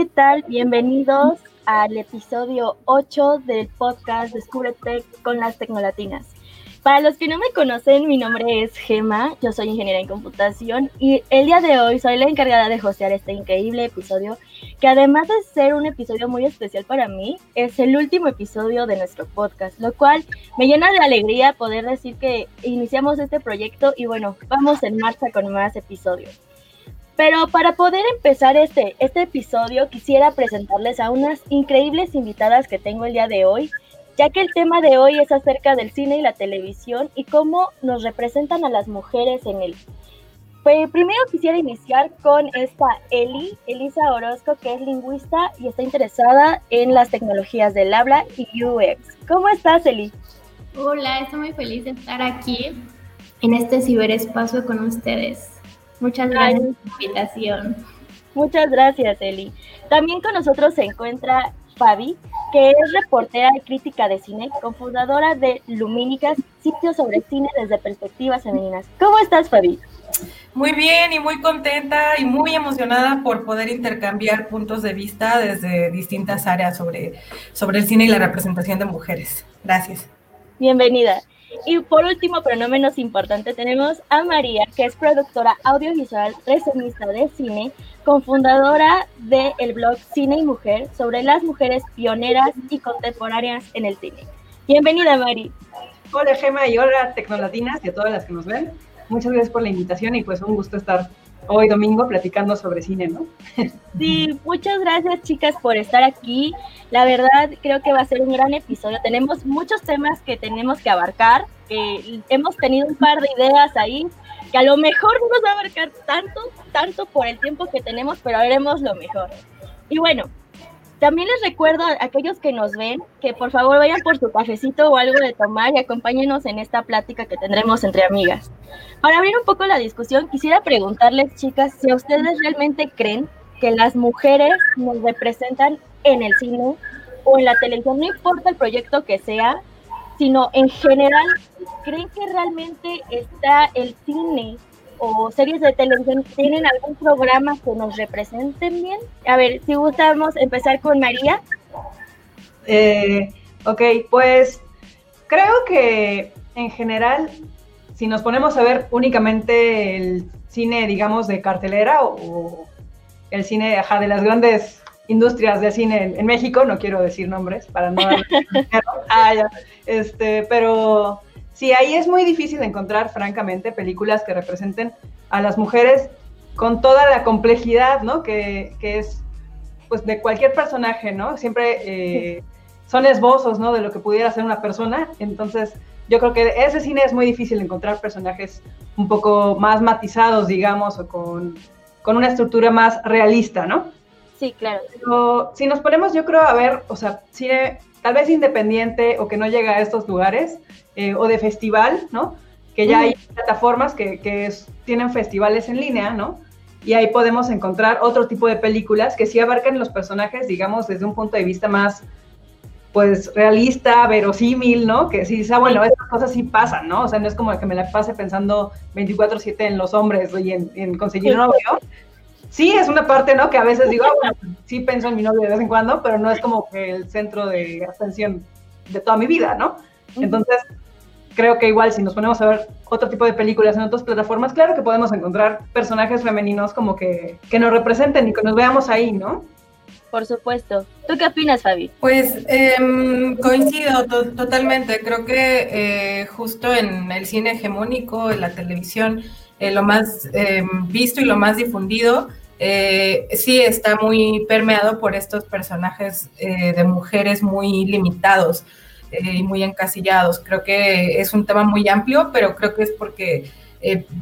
¿qué tal? Bienvenidos al episodio 8 del podcast Descubre Tech con las Tecnolatinas. Para los que no me conocen, mi nombre es Gema, yo soy ingeniera en computación y el día de hoy soy la encargada de hostear este increíble episodio, que además de ser un episodio muy especial para mí, es el último episodio de nuestro podcast, lo cual me llena de alegría poder decir que iniciamos este proyecto y bueno, vamos en marcha con más episodios. Pero para poder empezar este, este episodio quisiera presentarles a unas increíbles invitadas que tengo el día de hoy ya que el tema de hoy es acerca del cine y la televisión y cómo nos representan a las mujeres en él. Pues primero quisiera iniciar con esta Eli, Elisa Orozco, que es lingüista y está interesada en las tecnologías del habla y UX. ¿Cómo estás, Eli? Hola, estoy muy feliz de estar aquí en este ciberespacio con ustedes. Muchas gracias por la invitación. Muchas gracias, Eli. También con nosotros se encuentra Fabi, que es reportera y crítica de cine, cofundadora de Lumínicas, sitio sobre cine desde perspectivas femeninas. ¿Cómo estás, Fabi? Muy bien y muy contenta y muy emocionada por poder intercambiar puntos de vista desde distintas áreas sobre, sobre el cine y la representación de mujeres. Gracias. Bienvenida. Y por último, pero no menos importante, tenemos a María, que es productora audiovisual, reseñista de cine, cofundadora del el blog Cine y Mujer sobre las mujeres pioneras y contemporáneas en el cine. Bienvenida, Mari. Hola, Gema, y hola, Tecnolatinas y a todas las que nos ven. Muchas gracias por la invitación y pues un gusto estar hoy domingo platicando sobre cine, ¿no? Sí, muchas gracias chicas por estar aquí. La verdad creo que va a ser un gran episodio. Tenemos muchos temas que tenemos que abarcar. hemos tenido un par de ideas ahí que a lo mejor no nos va a abarcar tanto, tanto por el tiempo que tenemos, pero haremos lo mejor. Y bueno, también les recuerdo a aquellos que nos ven que por favor vayan por su cafecito o algo de tomar y acompáñenos en esta plática que tendremos entre amigas. Para abrir un poco la discusión, quisiera preguntarles, chicas, si ustedes realmente creen que las mujeres nos representan en el cine o en la televisión, no importa el proyecto que sea, sino en general, ¿creen que realmente está el cine o series de televisión tienen algún programa que nos representen bien? A ver, si gustamos empezar con María. Eh, ok, pues creo que en general, si nos ponemos a ver únicamente el cine, digamos, de cartelera o, el cine ajá, de las grandes industrias de cine en, México, no quiero decir nombres para no... ah, ya. Este, pero Sí, ahí es muy difícil encontrar, francamente, películas que representen a las mujeres con toda la complejidad, ¿no? Que, es, pues, de cualquier personaje, ¿no? Siempre eh, son esbozos, ¿no? De lo que pudiera ser una persona. Entonces, yo creo que ese cine es muy difícil encontrar personajes un poco más matizados, digamos, o con, con una estructura más realista, ¿no? Sí, claro. Pero si nos ponemos, yo creo, a ver, o sea, cine tal vez independiente o que no llega a estos lugares, eh, o de festival, ¿no? Que ya hay plataformas que, que tienen festivales en línea, ¿no? Y ahí podemos encontrar otro tipo de películas que sí abarcan los personajes, digamos, desde un punto de vista más, pues, realista, verosímil, ¿no? Que sí, ah, bueno, estas cosas sí pasan, ¿no? O sea, no es como que me la pase pensando 24/7 en los hombres y en, en conseguir un novio, sí es una parte, ¿no? Que a veces digo, ah, bueno, sí pienso en mi novio de vez en cuando, pero no es como que el centro de atención de toda mi vida, ¿no? Entonces, creo que igual si nos ponemos a ver otro tipo de películas en otras plataformas, claro que podemos encontrar personajes femeninos como que, que nos representen y que nos veamos ahí, ¿no? Por supuesto. ¿Tú qué opinas, Fabi? Pues em, coincido totalmente. Creo que eh, justo en el cine hegemónico, en la televisión, eh, lo más em, visto y lo más difundido eh, sí está muy permeado por estos personajes eh, de mujeres muy limitados eh, y muy encasillados. Creo que es un tema muy amplio, pero creo que es porque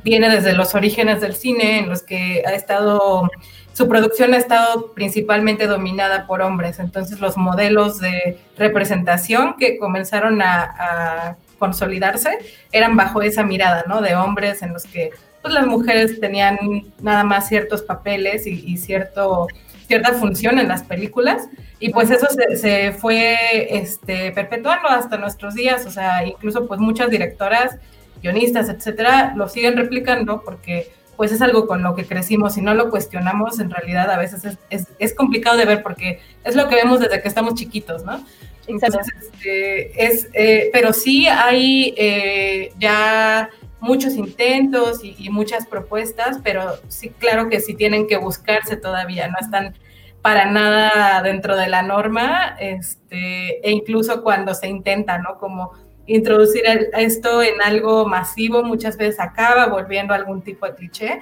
viene desde los orígenes del cine en los que ha estado, su producción ha estado principalmente dominada por hombres. Entonces los modelos de representación que comenzaron a, a consolidarse eran bajo esa mirada, ¿no? De hombres en los que pues las mujeres tenían nada más ciertos papeles y, cierto, cierta función en las películas y pues eso se, fue este, perpetuando hasta nuestros días, o sea, incluso pues muchas directoras, guionistas, etcétera, lo siguen replicando porque pues es algo con lo que crecimos y no lo cuestionamos, en realidad a veces es, complicado de ver porque es lo que vemos desde que estamos chiquitos, ¿no? Entonces, este, es, eh, pero sí hay eh, ya muchos intentos y, muchas propuestas, pero sí, claro que sí tienen que buscarse todavía, no están para nada dentro de la norma, este, e incluso cuando se intenta, ¿no? Como introducir esto en algo masivo muchas veces acaba volviendo a algún tipo de cliché.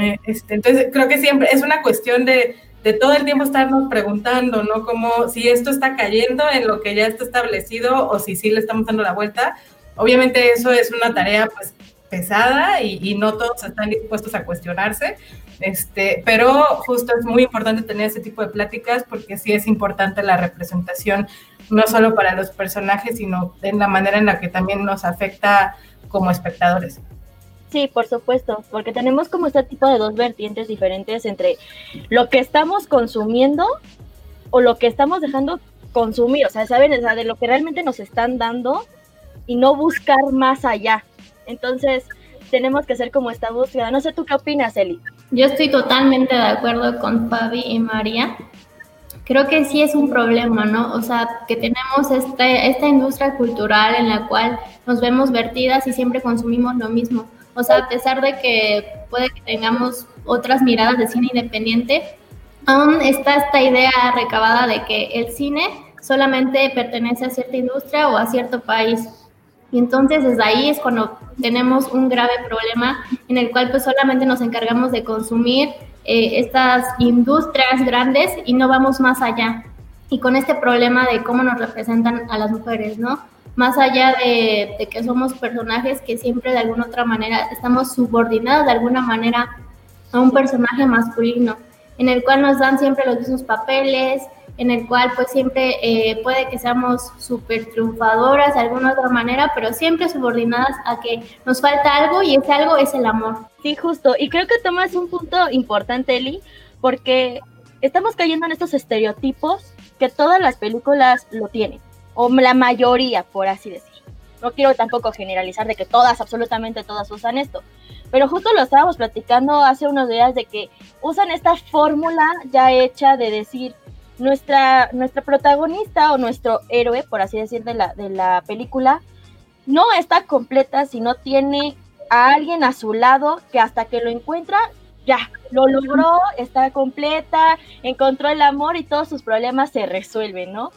Eh, este, entonces, creo que siempre es una cuestión de, de, todo el tiempo estarnos preguntando, ¿no? Como si esto está cayendo en lo que ya está establecido o si sí le estamos dando la vuelta. Obviamente eso es una tarea pues pesada y, no todos están dispuestos a cuestionarse, este, pero justo es muy importante tener ese tipo de pláticas porque sí es importante la representación no solo para los personajes, sino en la manera en la que también nos afecta como espectadores. Sí, por supuesto, porque tenemos como este tipo de dos vertientes diferentes entre lo que estamos consumiendo o lo que estamos dejando consumir, o sea, saben, o sea, de lo que realmente nos están dando y no buscar más allá. Entonces, tenemos que hacer como esta búsqueda. No sé, ¿tú qué opinas, Eli? Yo estoy totalmente de acuerdo con Fabi y María creo que sí es un problema, ¿no? O sea, que tenemos este, esta industria cultural en la cual nos vemos vertidas y siempre consumimos lo mismo. O sea, a pesar de que puede que tengamos otras miradas de cine independiente, aún está esta idea recabada de que el cine solamente pertenece a cierta industria o a cierto país. Y entonces desde ahí es cuando tenemos un grave problema en el cual pues solamente nos encargamos de consumir eh, estas industrias grandes y no vamos más allá. Y con este problema de cómo nos representan a las mujeres, ¿no? Más allá de, que somos personajes que siempre de alguna otra manera estamos subordinados de alguna manera a un personaje masculino, en el cual nos dan siempre los mismos papeles, en el cual pues siempre eh, puede que seamos súper triunfadoras de alguna otra manera, pero siempre subordinadas a que nos falta algo y ese algo es el amor. Sí, justo. Y creo que tomas un punto importante, Eli, porque estamos cayendo en estos estereotipos que todas las películas lo tienen, o la mayoría, por así decir. No quiero tampoco generalizar de que todas, absolutamente todas usan esto, pero justo lo estábamos platicando hace unos días de que usan esta fórmula ya hecha de decir, nuestra, nuestra protagonista o nuestro héroe, por así decir, de la, de la película, no está completa si no tiene a alguien a su lado que hasta que lo encuentra, ya, lo logró, está completa, encontró el amor y todos sus problemas se resuelven, ¿no?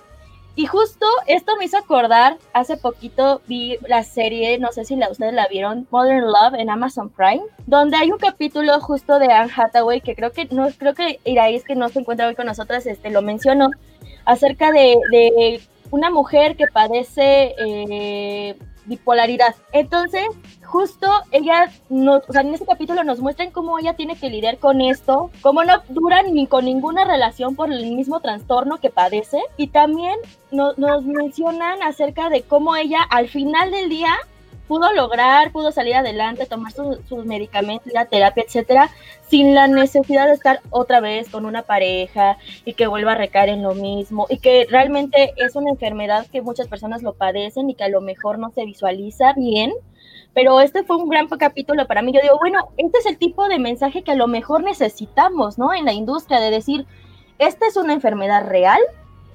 Y justo esto me hizo acordar, hace poquito vi la serie, no sé si la, ustedes la vieron, Modern Love en Amazon Prime, donde hay un capítulo justo de Anne Hathaway que creo que no creo que Iraís que no se encuentra hoy con nosotras, este lo mencionó acerca de, de una mujer que padece eh, bipolaridad. Entonces, justo ella, nos, o sea, en este capítulo nos muestran cómo ella tiene que lidiar con esto, cómo no duran ni con ninguna relación por el mismo trastorno que padece. Y también nos mencionan acerca de cómo ella al final del día pudo lograr, pudo salir adelante, tomar sus medicamentos, la terapia, etcétera, sin la necesidad de estar otra vez con una pareja y que vuelva a recaer en lo mismo y que realmente es una enfermedad que muchas personas lo padecen y que a lo mejor no se visualiza bien. Pero este fue un gran capítulo para mí. Yo digo, bueno, este es el tipo de mensaje que a lo mejor necesitamos, ¿no? En la industria, de decir, esta es una enfermedad real,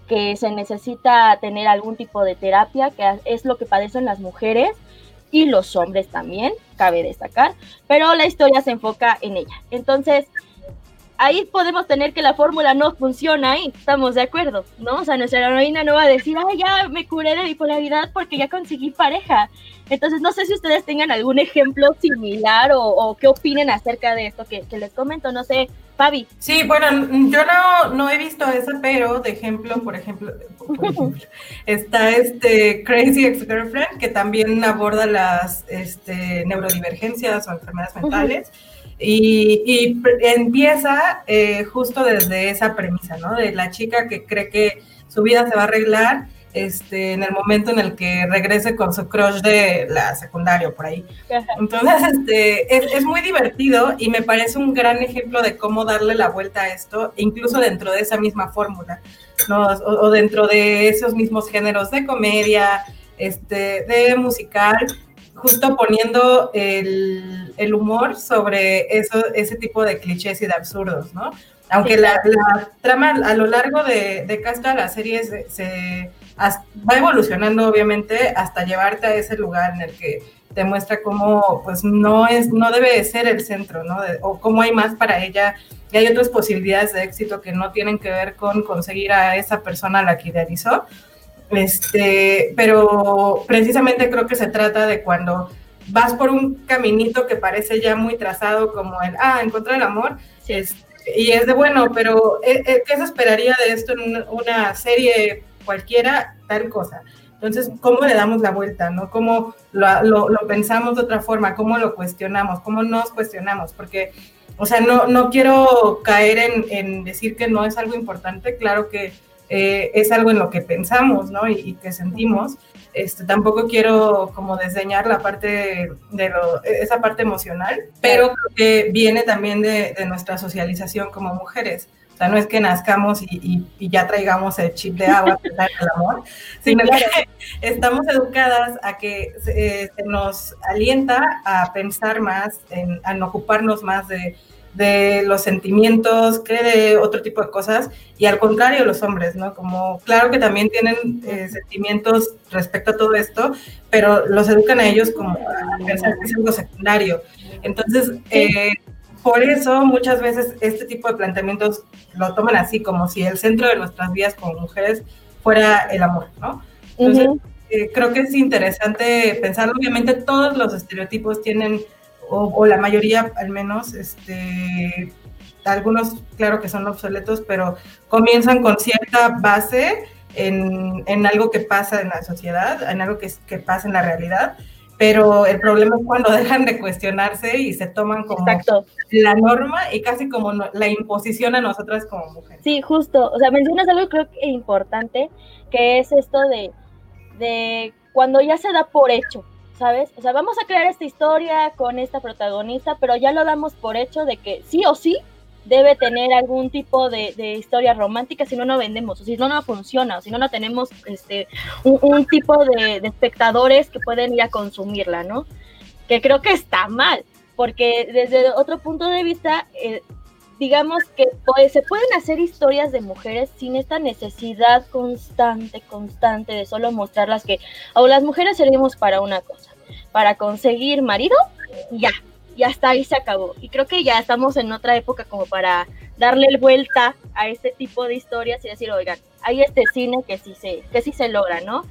que se necesita tener algún tipo de terapia, que es lo que padecen las mujeres, y los hombres también, cabe destacar, pero la historia se enfoca en ella. Entonces, ahí podemos tener que la fórmula no funciona ahí, estamos de acuerdo, ¿no? O sea, nuestra heroína no va a decir, ay, ya me curé de bipolaridad porque ya conseguí pareja. Entonces, no sé si ustedes tengan algún ejemplo similar o, qué opinen acerca de esto que, que les comento, no sé, Fabi. Sí, bueno, yo no, no he visto esa, pero de ejemplo, por ejemplo, está este Crazy Ex-Girlfriend, que también aborda las este, neurodivergencias o enfermedades mentales. Y, empieza eh, justo desde esa premisa, ¿no? De la chica que cree que su vida se va a arreglar este, en el momento en el que regrese con su crush de la secundaria por ahí. Entonces, este, es, muy divertido y me parece un gran ejemplo de cómo darle la vuelta a esto, incluso dentro de esa misma fórmula, ¿no? O, dentro de esos mismos géneros de comedia, este, de musical, justo poniendo el, el, humor sobre eso, ese tipo de clichés y de absurdos, ¿no? Aunque la, la, trama a lo largo de, de Casta, la serie se, se va evolucionando obviamente hasta llevarte a ese lugar en el que te muestra cómo pues no es no debe ser el centro, ¿no? o cómo hay más para ella y hay otras posibilidades de éxito que no tienen que ver con conseguir a esa persona a la que idealizó. Este, pero precisamente creo que se trata de cuando vas por un caminito que parece ya muy trazado como el, ah, encontrar el amor, y es de bueno, pero eh, eh, ¿qué se esperaría de esto en una serie cualquiera? Tal cosa. Entonces, ¿cómo le damos la vuelta? ¿no? ¿Cómo lo, lo, pensamos de otra forma? ¿Cómo lo cuestionamos? ¿Cómo nos cuestionamos? Porque, o sea, no, no quiero caer en, en decir que no es algo importante. Claro que eh, es algo en lo que pensamos, ¿no? Y, que sentimos. Este, tampoco quiero como desdeñar la parte de lo, esa parte emocional, pero creo que viene también de, nuestra socialización como mujeres. O sea, no es que nazcamos y, ya traigamos el chip de agua, el amor, sino que estamos educadas a que se nos alienta a pensar más, en, a ocuparnos más de, de los sentimientos que de otro tipo de cosas y al contrario los hombres, ¿no? Como claro que también tienen eh, sentimientos respecto a todo esto, pero los educan a ellos como a pensar que es algo secundario. Entonces, eh, por eso muchas veces este tipo de planteamientos lo toman así, como si el centro de nuestras vidas como mujeres fuera el amor, ¿no? Entonces, eh, creo que es interesante pensar, obviamente todos los estereotipos tienen o, la mayoría al menos, este, algunos claro que son obsoletos, pero comienzan con cierta base en, en algo que pasa en la sociedad, en algo que, que, pasa en la realidad, pero el problema es cuando dejan de cuestionarse y se toman como la norma y casi como la imposición a nosotras como mujeres. Sí, justo, o sea, mencionas algo creo que importante, que es esto de, de cuando ya se da por hecho, ¿sabes? O sea, vamos a crear esta historia con esta protagonista, pero ya lo damos por hecho de que sí o sí debe tener algún tipo de, historia romántica, si no, no vendemos, o si no, no funciona, o si no, no tenemos este, un, tipo de, espectadores que pueden ir a consumirla, ¿no? Que creo que está mal, porque desde otro punto de vista, eh, digamos que pues, se pueden hacer historias de mujeres sin esta necesidad constante, constante de solo mostrarlas que o las mujeres servimos para una cosa, para conseguir marido, ya, y hasta ahí se acabó. Y creo que ya estamos en otra época como para darle vuelta a este tipo de historias y decir, oigan, hay este cine que sí se, que sí se logra, ¿no?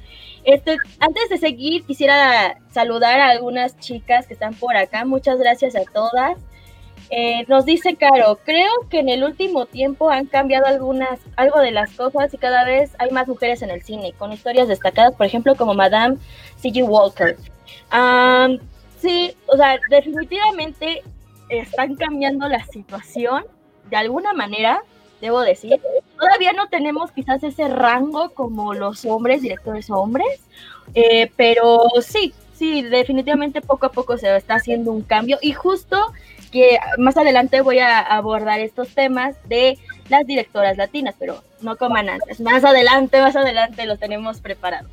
Este, antes de seguir, quisiera saludar a algunas chicas que están por acá. Muchas gracias a todas. Eh, nos dice Caro, creo que en el último tiempo han cambiado algunas, algo de las cosas y cada vez hay más mujeres en el cine, con historias destacadas, por ejemplo, como Madame C.G. Walker. sí, o sea, definitivamente están cambiando la situación de alguna manera, debo decir. Todavía no tenemos quizás ese rango como los hombres, directores hombres, eh, pero sí, sí, definitivamente poco a poco se está haciendo un cambio y justo que más adelante voy a abordar estos temas de las directoras latinas, pero no coman antes. Más adelante, más adelante lo tenemos preparado.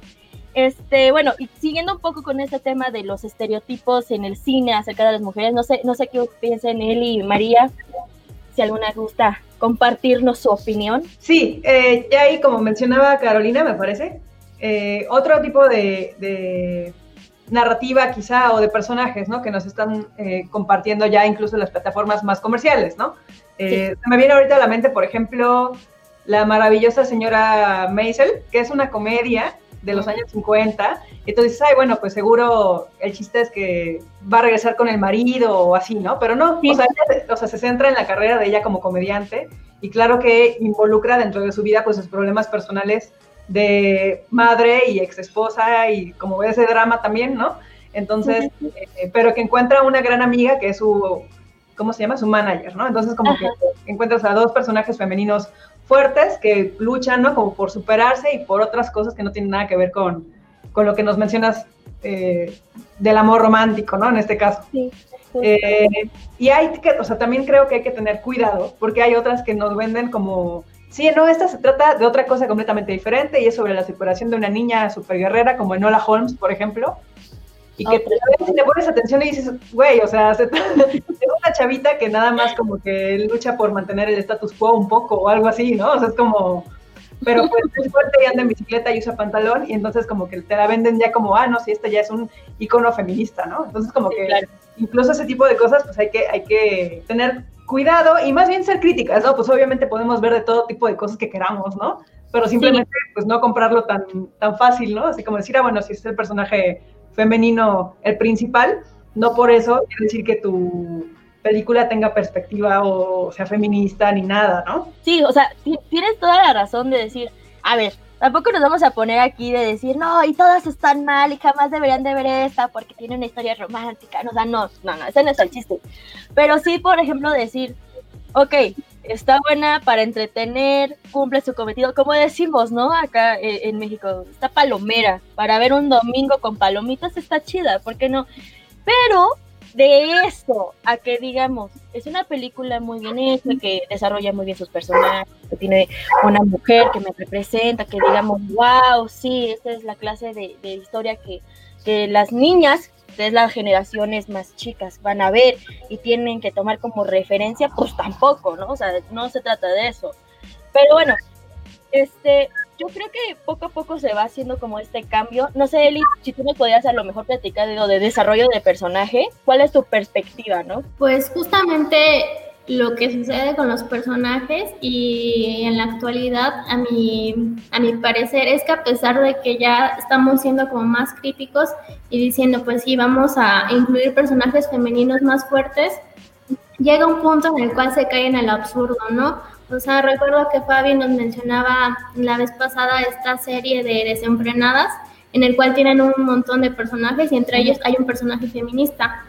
Este, bueno, y siguiendo un poco con este tema de los estereotipos en el cine acerca de las mujeres, no sé, no sé qué piensan él y María, si alguna gusta compartirnos su opinión. Sí, eh, ya ahí como mencionaba Carolina, me parece, eh, otro tipo de narrativa quizá o de personajes, ¿no? Que nos están eh, compartiendo ya incluso las plataformas más comerciales, ¿no? Eh, me viene ahorita a la mente, por ejemplo, la maravillosa señora Maisel, que es una comedia de los años 50, y tú dices, ay, bueno, pues seguro el chiste es que va a regresar con el marido o así, ¿no? Pero no, o, sea, o, sea, se centra en la carrera de ella como comediante, y claro que involucra dentro de su vida pues sus problemas personales de madre y ex esposa y como ese drama también, ¿no? Entonces, eh, pero que encuentra una gran amiga que es su, ¿cómo se llama? Su manager, ¿no? Entonces como que encuentras a dos personajes femeninos fuertes que luchan, ¿no? Como por superarse y por otras cosas que no tienen nada que ver con, con lo que nos mencionas eh, del amor romántico, ¿no? En este caso. Sí. Eh, y hay que, o sea, también creo que hay que tener cuidado porque hay otras que nos venden como Sí, no, esta se trata de otra cosa completamente diferente y es sobre la separación de una niña super guerrera como Enola Holmes, por ejemplo. y que te, le pones atención y dices, güey, o sea, es una chavita que nada más como que lucha por mantener el status quo un poco o algo así, ¿no? O sea, es como, pero pues es fuerte y anda en bicicleta y usa pantalón y entonces como que te la venden ya como, ah, no, sí, este ya es un icono feminista, ¿no? Entonces como que incluso ese tipo de cosas pues hay que, hay que tener cuidado y más bien ser críticas, ¿no? Pues obviamente podemos ver de todo tipo de cosas que queramos, ¿no? Pero simplemente pues no comprarlo tan, tan fácil, ¿no? Así como decir, ah, bueno, si es el personaje femenino el principal, no por eso quiere decir que tu película tenga perspectiva o sea feminista ni nada, ¿no? Sí, o sea, tienes toda la razón de decir, a ver, tampoco nos vamos a poner aquí de decir, no, y todas están mal y jamás deberían de ver esta porque tiene una historia romántica. No, o sea, no, no, no, ese no es el chiste. Pero sí, por ejemplo, decir, ok, está buena para entretener, cumple su cometido, como decimos, ¿no? Acá eh, en México, está palomera, para ver un domingo con palomitas está chida, ¿por qué no? Pero de eso a que digamos, es una película muy bien hecha, que desarrolla muy bien sus personajes, que tiene una mujer que me representa, que digamos, wow, sí, esta es la clase de, de historia que, que las niñas de las generaciones más chicas van a ver y tienen que tomar como referencia, pues tampoco, ¿no? O sea, no se trata de eso. Pero bueno, este, yo creo que poco a poco se va haciendo como este cambio. No sé, Eli, si tú me podías a lo mejor platicar de de desarrollo de personaje, ¿cuál es tu perspectiva, no? Pues justamente lo que sucede con los personajes y en la actualidad, a mi, a mi parecer, es que a pesar de que ya estamos siendo como más críticos y diciendo, pues sí, vamos a incluir personajes femeninos más fuertes, llega un punto en el cual se cae en el absurdo, ¿no? O sea, recuerdo que Fabi nos mencionaba la vez pasada esta serie de Desenfrenadas, en el cual tienen un montón de personajes y entre ellos hay un personaje feminista.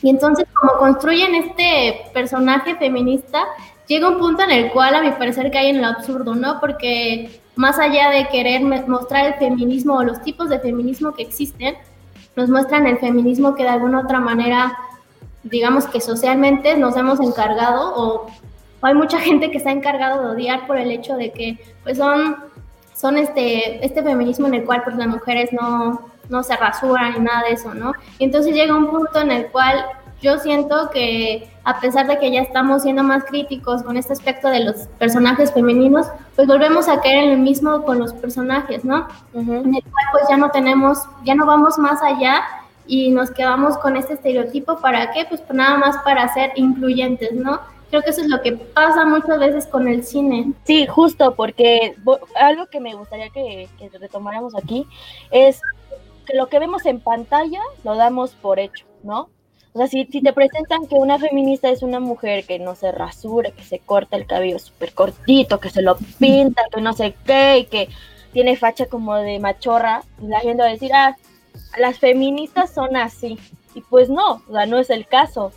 Y entonces, como construyen este personaje feminista, llega un punto en el cual a mi parecer cae en lo absurdo, ¿no? Porque más allá de querer mostrar el feminismo o los tipos de feminismo que existen, nos muestran el feminismo que de alguna otra manera, digamos que socialmente nos hemos encargado o hay mucha gente que se ha encargado de odiar por el hecho de que pues son, son este, este feminismo en el cual pues las mujeres no, no se rasuran ni nada de eso, ¿no? Y entonces llega un punto en el cual yo siento que a pesar de que ya estamos siendo más críticos con este aspecto de los personajes femeninos, pues volvemos a caer en lo mismo con los personajes, ¿no? En el cual pues ya no tenemos, ya no vamos más allá y nos quedamos con este estereotipo, ¿para qué? Pues nada más para ser incluyentes, ¿no? Creo que eso es lo que pasa muchas veces con el cine. Sí, justo, porque algo que me gustaría que, que retomáramos aquí es que lo que vemos en pantalla lo damos por hecho, ¿no? O sea, si, te presentan que una feminista es una mujer que no se rasura, que se corta el cabello súper cortito, que se lo pinta, que no sé qué, y que tiene facha como de machorra, la gente decir, ah, las feministas son así. Y pues no, o sea, no es el caso.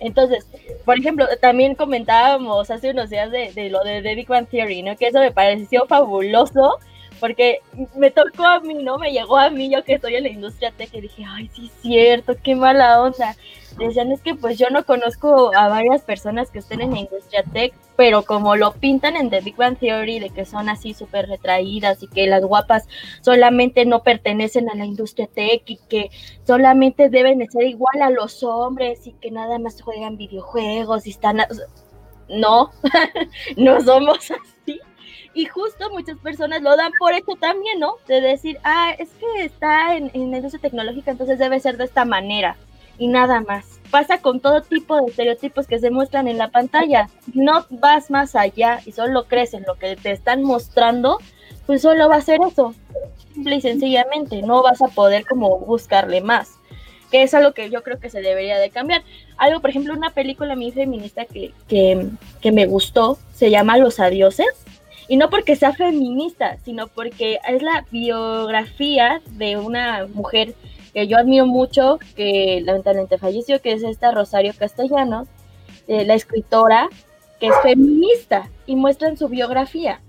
Entonces, por ejemplo, también comentábamos hace unos días de, de lo de The Big Theory, ¿no? Que eso me pareció fabuloso porque me tocó a mí, ¿no? Me llegó a mí, yo que estoy en la industria tech, y dije, ay, sí, cierto, qué mala onda. Decían, es que pues yo no conozco a varias personas que estén en la industria tech, pero como lo pintan en The Big Bang Theory, de que son así súper retraídas y que las guapas solamente no pertenecen a la industria tech y que solamente deben de ser igual a los hombres y que nada más juegan videojuegos y están... No, no somos así. Y justo muchas personas lo dan por esto también, ¿no? De decir, ah, es que está en, en la industria tecnológica, entonces debe ser de esta manera y nada más. Pasa con todo tipo de estereotipos que se muestran en la pantalla. No vas más allá y solo crees en lo que te están mostrando, pues solo va a ser eso. Simple y sencillamente, no vas a poder como buscarle más. Que es algo que yo creo que se debería de cambiar. Algo, por ejemplo, una película mí feminista que, que, que me gustó, se llama Los Adioses y no porque sea feminista, sino porque es la biografía de una mujer que yo admiro mucho, que lamentablemente falleció, que es esta Rosario Castellanos, eh, la escritora, que es feminista y muestra en su biografía,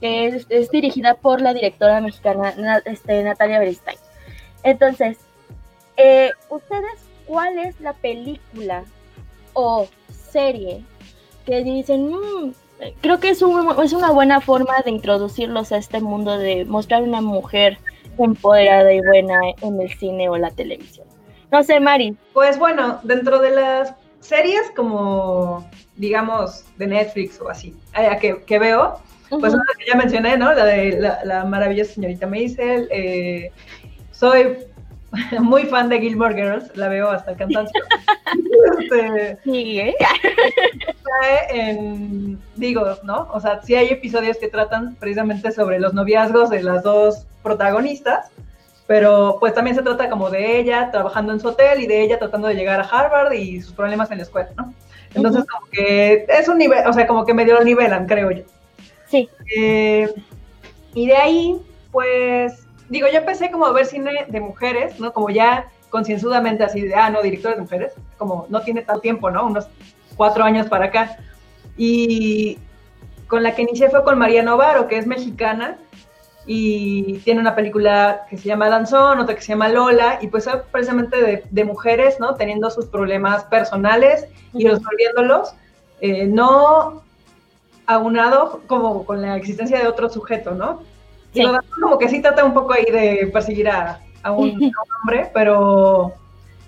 que es, dirigida por la directora mexicana este, Natalia Beristain. Entonces, eh, ¿ustedes cuál es la película o serie que dicen, mm, creo que es, es una buena forma de introducirlos a este mundo de mostrar una mujer empoderada y buena en el cine o la televisión. No sé, Mari. Pues bueno, dentro de las series como, digamos, de Netflix o así, eh, que, que veo, pues una que ya mencioné, ¿no? La de la, maravillosa señorita Maisel. Eh, soy muy fan de Gilmore Girls, la veo hasta el cansancio. este, sí, ¿eh? en, digo, ¿no? O sea, sí hay episodios que tratan precisamente sobre los noviazgos de las dos protagonistas, pero pues también se trata como de ella trabajando en su hotel y de ella tratando de llegar a Harvard y sus problemas en la escuela, ¿no? Entonces, como que es un nivel, o sea, como que medio lo nivelan, creo yo. Sí. Eh, y de ahí, pues, digo, yo empecé como a ver cine de mujeres, ¿no? Como ya concienzudamente así de, ah, no, directores de mujeres, como no tiene tanto tiempo, ¿no? Unos cuatro años para acá. Y con la que inicié fue con María Novaro, que es mexicana, y tiene una película que se llama Danzón, otra que se llama Lola, y pues precisamente de, mujeres, ¿no? Teniendo sus problemas personales y resolviéndolos, eh, no aunado como con la existencia de otro sujeto, ¿no? Sí. como que sí trata un poco ahí de perseguir a, un, hombre, pero,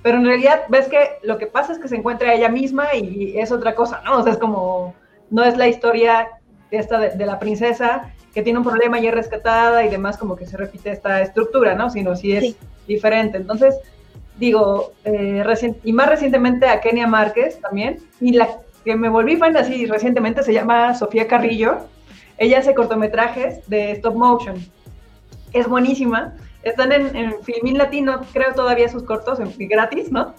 pero en realidad ves que lo que pasa es que se encuentra ella misma y es otra cosa, ¿no? O sea, es como, no es la historia esta de, la princesa que tiene un problema y es rescatada y demás, como que se repite esta estructura, ¿no? Sino si es diferente. Entonces, digo, eh, y más recientemente a Kenia Márquez también, y la que me volví fan así recientemente se llama Sofía Carrillo. Ella hace cortometrajes de stop motion. Es buenísima. Están en, en Filmin Latino, creo todavía sus cortos, en, gratis, ¿no?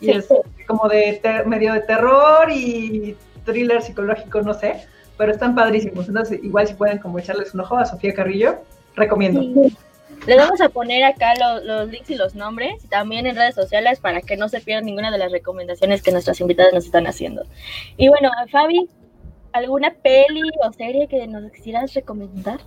Y es como de medio de terror y thriller psicológico, no sé, pero están padrísimos. Entonces, igual si pueden como echarles un ojo a Sofía Carrillo, recomiendo. Les vamos a poner acá los, links y los nombres y también en redes sociales para que no se pierdan ninguna de las recomendaciones que nuestras invitadas nos están haciendo. Y bueno, Fabi, ¿alguna peli o serie que nos quisieras recomendar?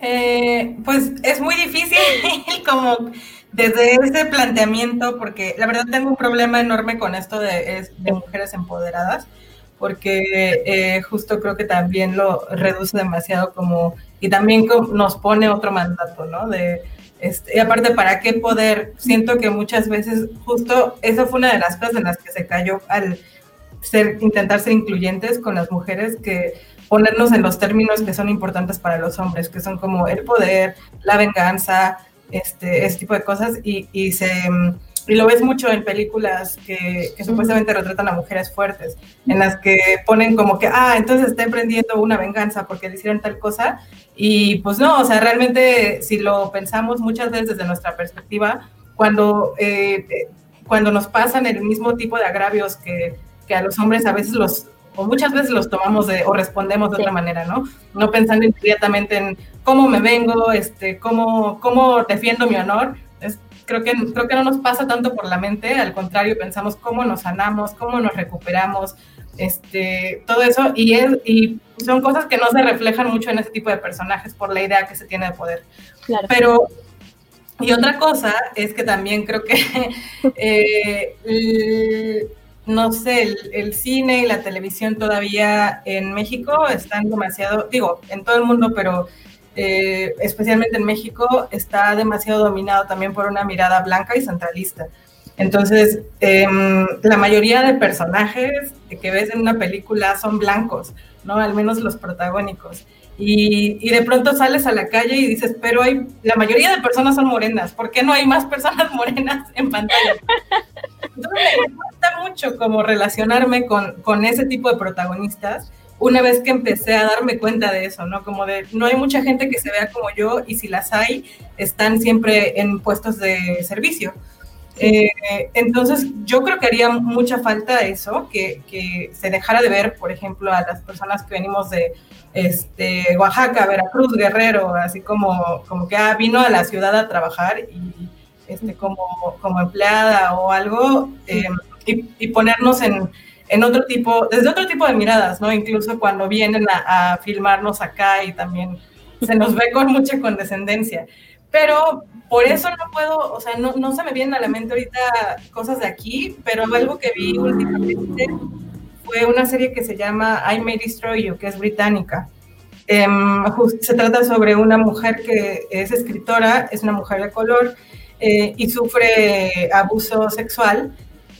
Eh, pues es muy difícil como desde ese planteamiento porque la verdad tengo un problema enorme con esto de, de mujeres empoderadas porque eh, justo creo que también lo reduce demasiado como, y también nos pone otro mandato, ¿no? De, este, y aparte, ¿para qué poder? Siento que muchas veces justo esa fue una de las cosas en las que se cayó al ser, intentar ser incluyentes con las mujeres, que ponernos en los términos que son importantes para los hombres, que son como el poder, la venganza, este, este tipo de cosas, y, y se y lo ves mucho en películas que, supuestamente retratan a mujeres fuertes, en las que ponen como que, ah, entonces está emprendiendo una venganza porque le hicieron tal cosa. Y pues no, o sea, realmente si lo pensamos muchas veces desde nuestra perspectiva, cuando, eh, cuando nos pasan el mismo tipo de agravios que, que a los hombres a veces los, o muchas veces los tomamos de, o respondemos de otra manera, ¿no? No pensando inmediatamente en cómo me vengo, este, cómo, cómo defiendo mi honor, creo que, creo que no nos pasa tanto por la mente, al contrario, pensamos cómo nos sanamos, cómo nos recuperamos, este, todo eso, y, es, y son cosas que no se reflejan mucho en ese tipo de personajes por la idea que se tiene de poder. Pero, y otra cosa es que también creo que, eh, no sé, el, cine y la televisión todavía en México están demasiado, digo, en todo el mundo, pero eh, especialmente en México, está demasiado dominado también por una mirada blanca y centralista. Entonces, em, la mayoría de personajes que ves en una película son blancos, ¿no? Al menos los protagónicos. Y, y, de pronto sales a la calle y dices, pero hay, la mayoría de personas son morenas, ¿por qué no hay más personas morenas en pantalla? Entonces me gusta mucho como relacionarme con, con ese tipo de protagonistas una vez que empecé a darme cuenta de eso, ¿no? Como de, no hay mucha gente que se vea como yo y si las hay, están siempre en puestos de servicio. Eh, entonces, yo creo que haría mucha falta eso, que, que, se dejara de ver, por ejemplo, a las personas que venimos de este, Oaxaca, Veracruz, Guerrero, así como, como que ah, vino a la ciudad a trabajar y este, como, como empleada o algo, eh, y ponernos en, en otro tipo, desde otro tipo de miradas, ¿no? Incluso cuando vienen a, filmarnos acá y también se nos ve con mucha condescendencia. Pero por eso no puedo, o sea, no, no se me vienen a la mente ahorita cosas de aquí, pero algo que vi últimamente fue una serie que se llama I May Destroy You, que es británica. Em, se trata sobre una mujer que es escritora, es una mujer de color, eh, y sufre abuso sexual.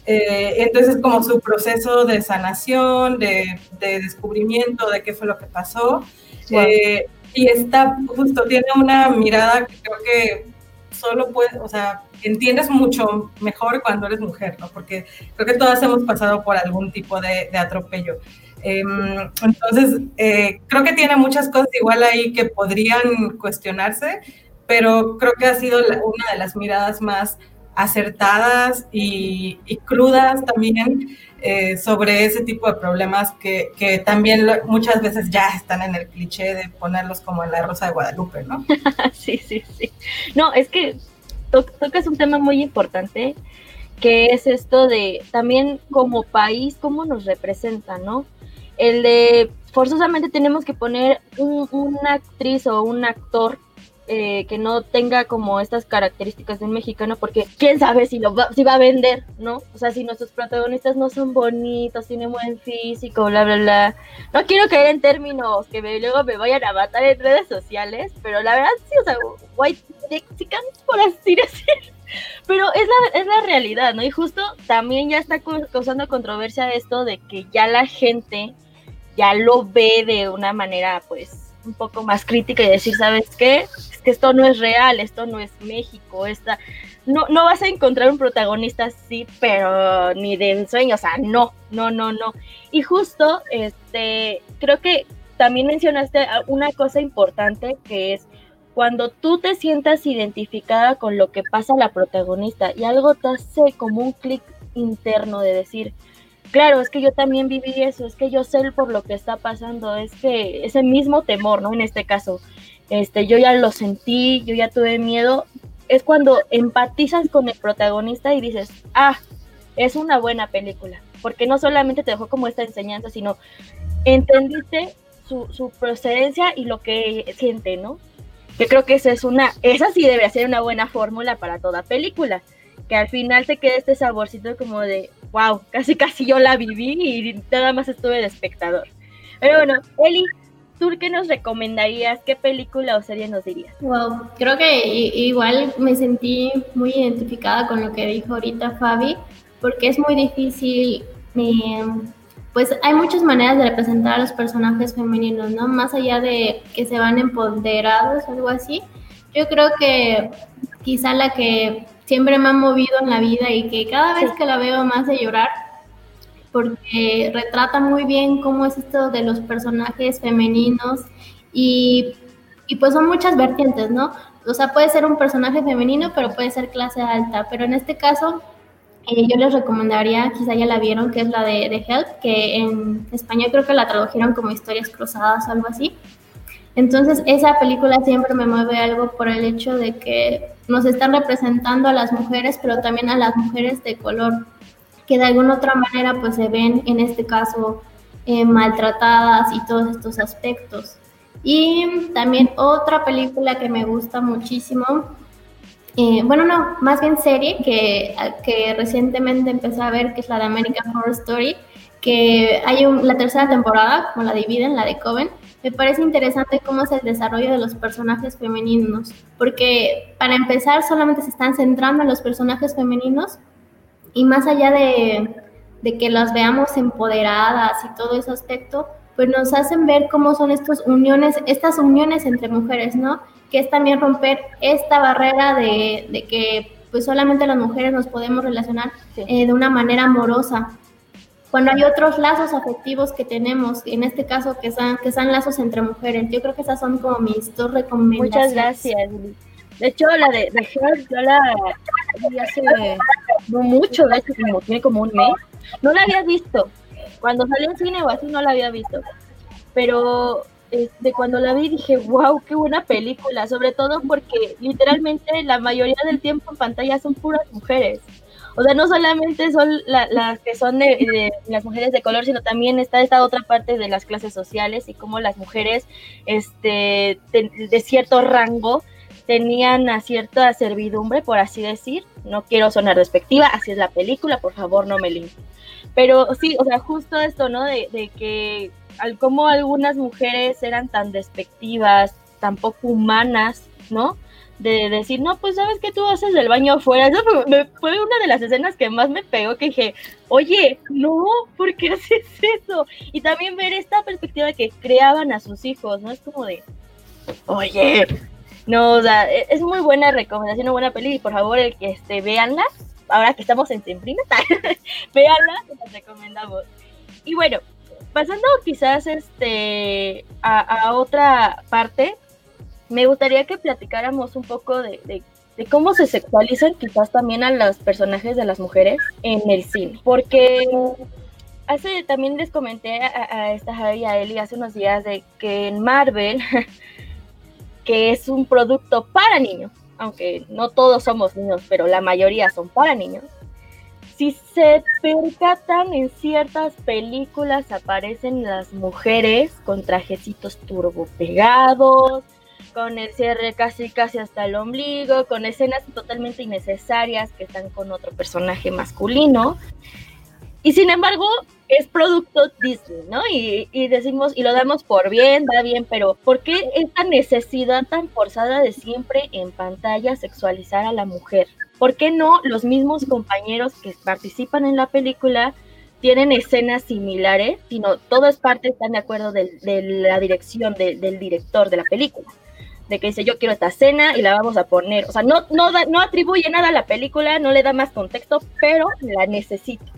Eh, entonces, como su proceso de sanación, de, descubrimiento de qué fue lo que pasó. Eh, y está, justo, tiene una mirada que creo que solo puede, o sea, entiendes mucho mejor cuando eres mujer, ¿no? Porque creo que todas hemos pasado por algún tipo de, atropello. Em, entonces, eh, creo que tiene muchas cosas igual ahí que podrían cuestionarse, pero creo que ha sido una de las miradas más acertadas y, crudas también eh, sobre ese tipo de problemas que, que, también muchas veces ya están en el cliché de ponerlos como en la Rosa de Guadalupe, ¿no? sí, sí, sí. No, es que tocas un tema muy importante que es esto de también como país, cómo nos representa, ¿no? El de forzosamente tenemos que poner un, una actriz o un actor eh, que no tenga como estas características de un mexicano, porque quién sabe si, lo va, si va a vender, ¿no? O sea, si nuestros protagonistas no son bonitos, tienen buen físico, bla, bla, bla. No quiero caer en términos que luego me vayan a matar en redes sociales, pero la verdad sí, o sea, white mexicans, por así decir. Pero es la, es la realidad, ¿no? Y justo también ya está causando controversia esto de que ya la gente ya lo ve de una manera, pues, un poco más crítica y decir, ¿sabes qué? Que esto no es real, esto no es México, esta... No, no vas a encontrar un protagonista así, pero ni de ensueño, o sea, no, no, no, no. Y justo, este, creo que también mencionaste una cosa importante que es cuando tú te sientas identificada con lo que pasa a la protagonista y algo te hace como un clic interno de decir, claro, es que yo también viví eso, es que yo sé por lo que está pasando, es que ese mismo temor, ¿no? En este caso, este, yo ya lo sentí, yo ya tuve miedo, es cuando empatizas con el protagonista y dices, ah, es una buena película, porque no solamente te dejó como esta enseñanza, sino entendiste su, su procedencia y lo que siente, ¿no? Yo creo que esa es una, esa sí debe ser una buena fórmula para toda película, que al final te quede este saborcito como de, wow, casi casi yo la viví y nada más estuve de espectador. Pero bueno, Eli, ¿Tú qué nos recomendarías? ¿Qué película o serie nos dirías? Wow, creo que igual me sentí muy identificada con lo que dijo ahorita Fabi, porque es muy difícil, eh, pues hay muchas maneras de representar a los personajes femeninos, ¿no? Más allá de que se van empoderados o algo así, yo creo que quizá la que siempre me ha movido en la vida y que cada vez que la veo más de llorar porque retrata muy bien cómo es esto de los personajes femeninos y, y, pues son muchas vertientes, ¿no? O sea, puede ser un personaje femenino, pero puede ser clase alta, pero en este caso eh, yo les recomendaría, quizá ya la vieron, que es la de, de Help, que en español creo que la tradujeron como historias cruzadas o algo así. Entonces, esa película siempre me mueve algo por el hecho de que nos están representando a las mujeres, pero también a las mujeres de color que de alguna otra manera pues se ven en este caso eh, maltratadas y todos estos aspectos. Y también otra película que me gusta muchísimo, eh, bueno, no, más bien serie que, que recientemente empecé a ver, que es la de American Horror Story, que hay la tercera temporada, como la dividen, la de Coven, me parece interesante cómo es el desarrollo de los personajes femeninos, porque para empezar solamente se están centrando en los personajes femeninos, y más allá de, que las veamos empoderadas y todo ese aspecto, pues nos hacen ver cómo son estas uniones, estas uniones entre mujeres, ¿no? Que es también romper esta barrera de, que pues solamente las mujeres nos podemos relacionar eh, de una manera amorosa. Cuando hay otros lazos afectivos que tenemos, en este caso que son, que son lazos entre mujeres, yo creo que esas son como mis dos recomendaciones. Muchas gracias. De hecho, la de, de yo la vi hace no mucho, de hecho, como tiene como un mes. No la había visto. Cuando salió en cine o así, no la había visto. Pero de cuando la vi dije, wow, qué buena película. Sobre todo porque literalmente la mayoría del tiempo en pantalla son puras mujeres. O sea, no solamente son las que son de, las mujeres de color, sino también está esta otra parte de las clases sociales y cómo las mujeres este, de cierto rango tenían cierta servidumbre, por así decir. No quiero sonar despectiva, así es la película, por favor no me limpien. Pero sí, o sea, justo esto, ¿no? De, que al como algunas mujeres eran tan despectivas, tan poco humanas, ¿no? de decir, no, pues sabes que tú haces el baño afuera. Eso fue, fue, una de las escenas que más me pegó, que dije, oye, no, ¿por qué haces eso? Y también ver esta perspectiva que creaban a sus hijos, ¿no? Es como de, oye, no, e, es muy buena recomendación, una buena peli, y por favor, este, véanla, ahora que estamos en Sembrina, véanla, las recomendamos. Y bueno, pasando quizás este, a, a otra parte, me gustaría que platicáramos un poco de, cómo se sexualizan quizás también a los personajes de las mujeres en el cine. Porque hace también les comenté a, esta Javi y a Eli hace unos días de que en Marvel, que es un producto para niños, aunque no todos somos niños, pero la mayoría son para niños, si se percatan en ciertas películas aparecen las mujeres con trajecitos turbo pegados, con el cierre casi casi hasta el ombligo, con escenas totalmente innecesarias que están con otro personaje masculino. Y sin embargo, es producto Disney, ¿no? Y, y, decimos, y lo damos por bien, va bien, pero ¿por qué esta necesidad tan forzada de siempre en pantalla sexualizar a la mujer? ¿Por qué no los mismos compañeros que participan en la película tienen escenas similares, sino todo es parte, están de acuerdo de, la dirección del director de la película? de que dice yo quiero esta escena y la vamos a poner. O sea, no, no, no atribuye nada a la película, no le da más contexto, pero la necesito.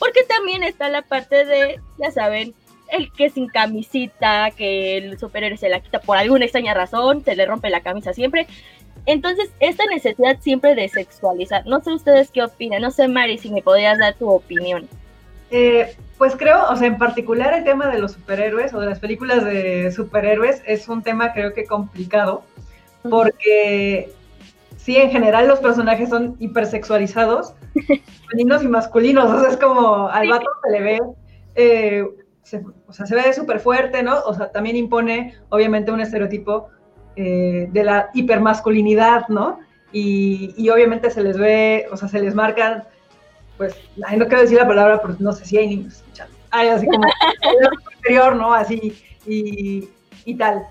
Porque también está la parte de, ya saben, el que sin camisita, que el superhéroe se la quita por alguna extraña razón, se le rompe la camisa siempre. Entonces, esta necesidad siempre de sexualizar. No sé ustedes qué opinan, no sé Mari si me podrías dar tu opinión. Eh, pues creo, o sea, en particular el tema de los superhéroes o de las películas de superhéroes es un tema creo que complicado, porque sí, en general los personajes son hipersexualizados, femeninos y masculinos, o sea, es como al vato se le ve, eh, o sea, se ve súper fuerte, ¿no? O sea, también impone obviamente un estereotipo eh, de la hipermasculinidad, ¿no? Y, y obviamente se les ve, o sea, se les marcan pues, no quiero decir la palabra, pero no sé si hay niños escuchando. Ay, así como superior, ¿no? Así y, y, tal.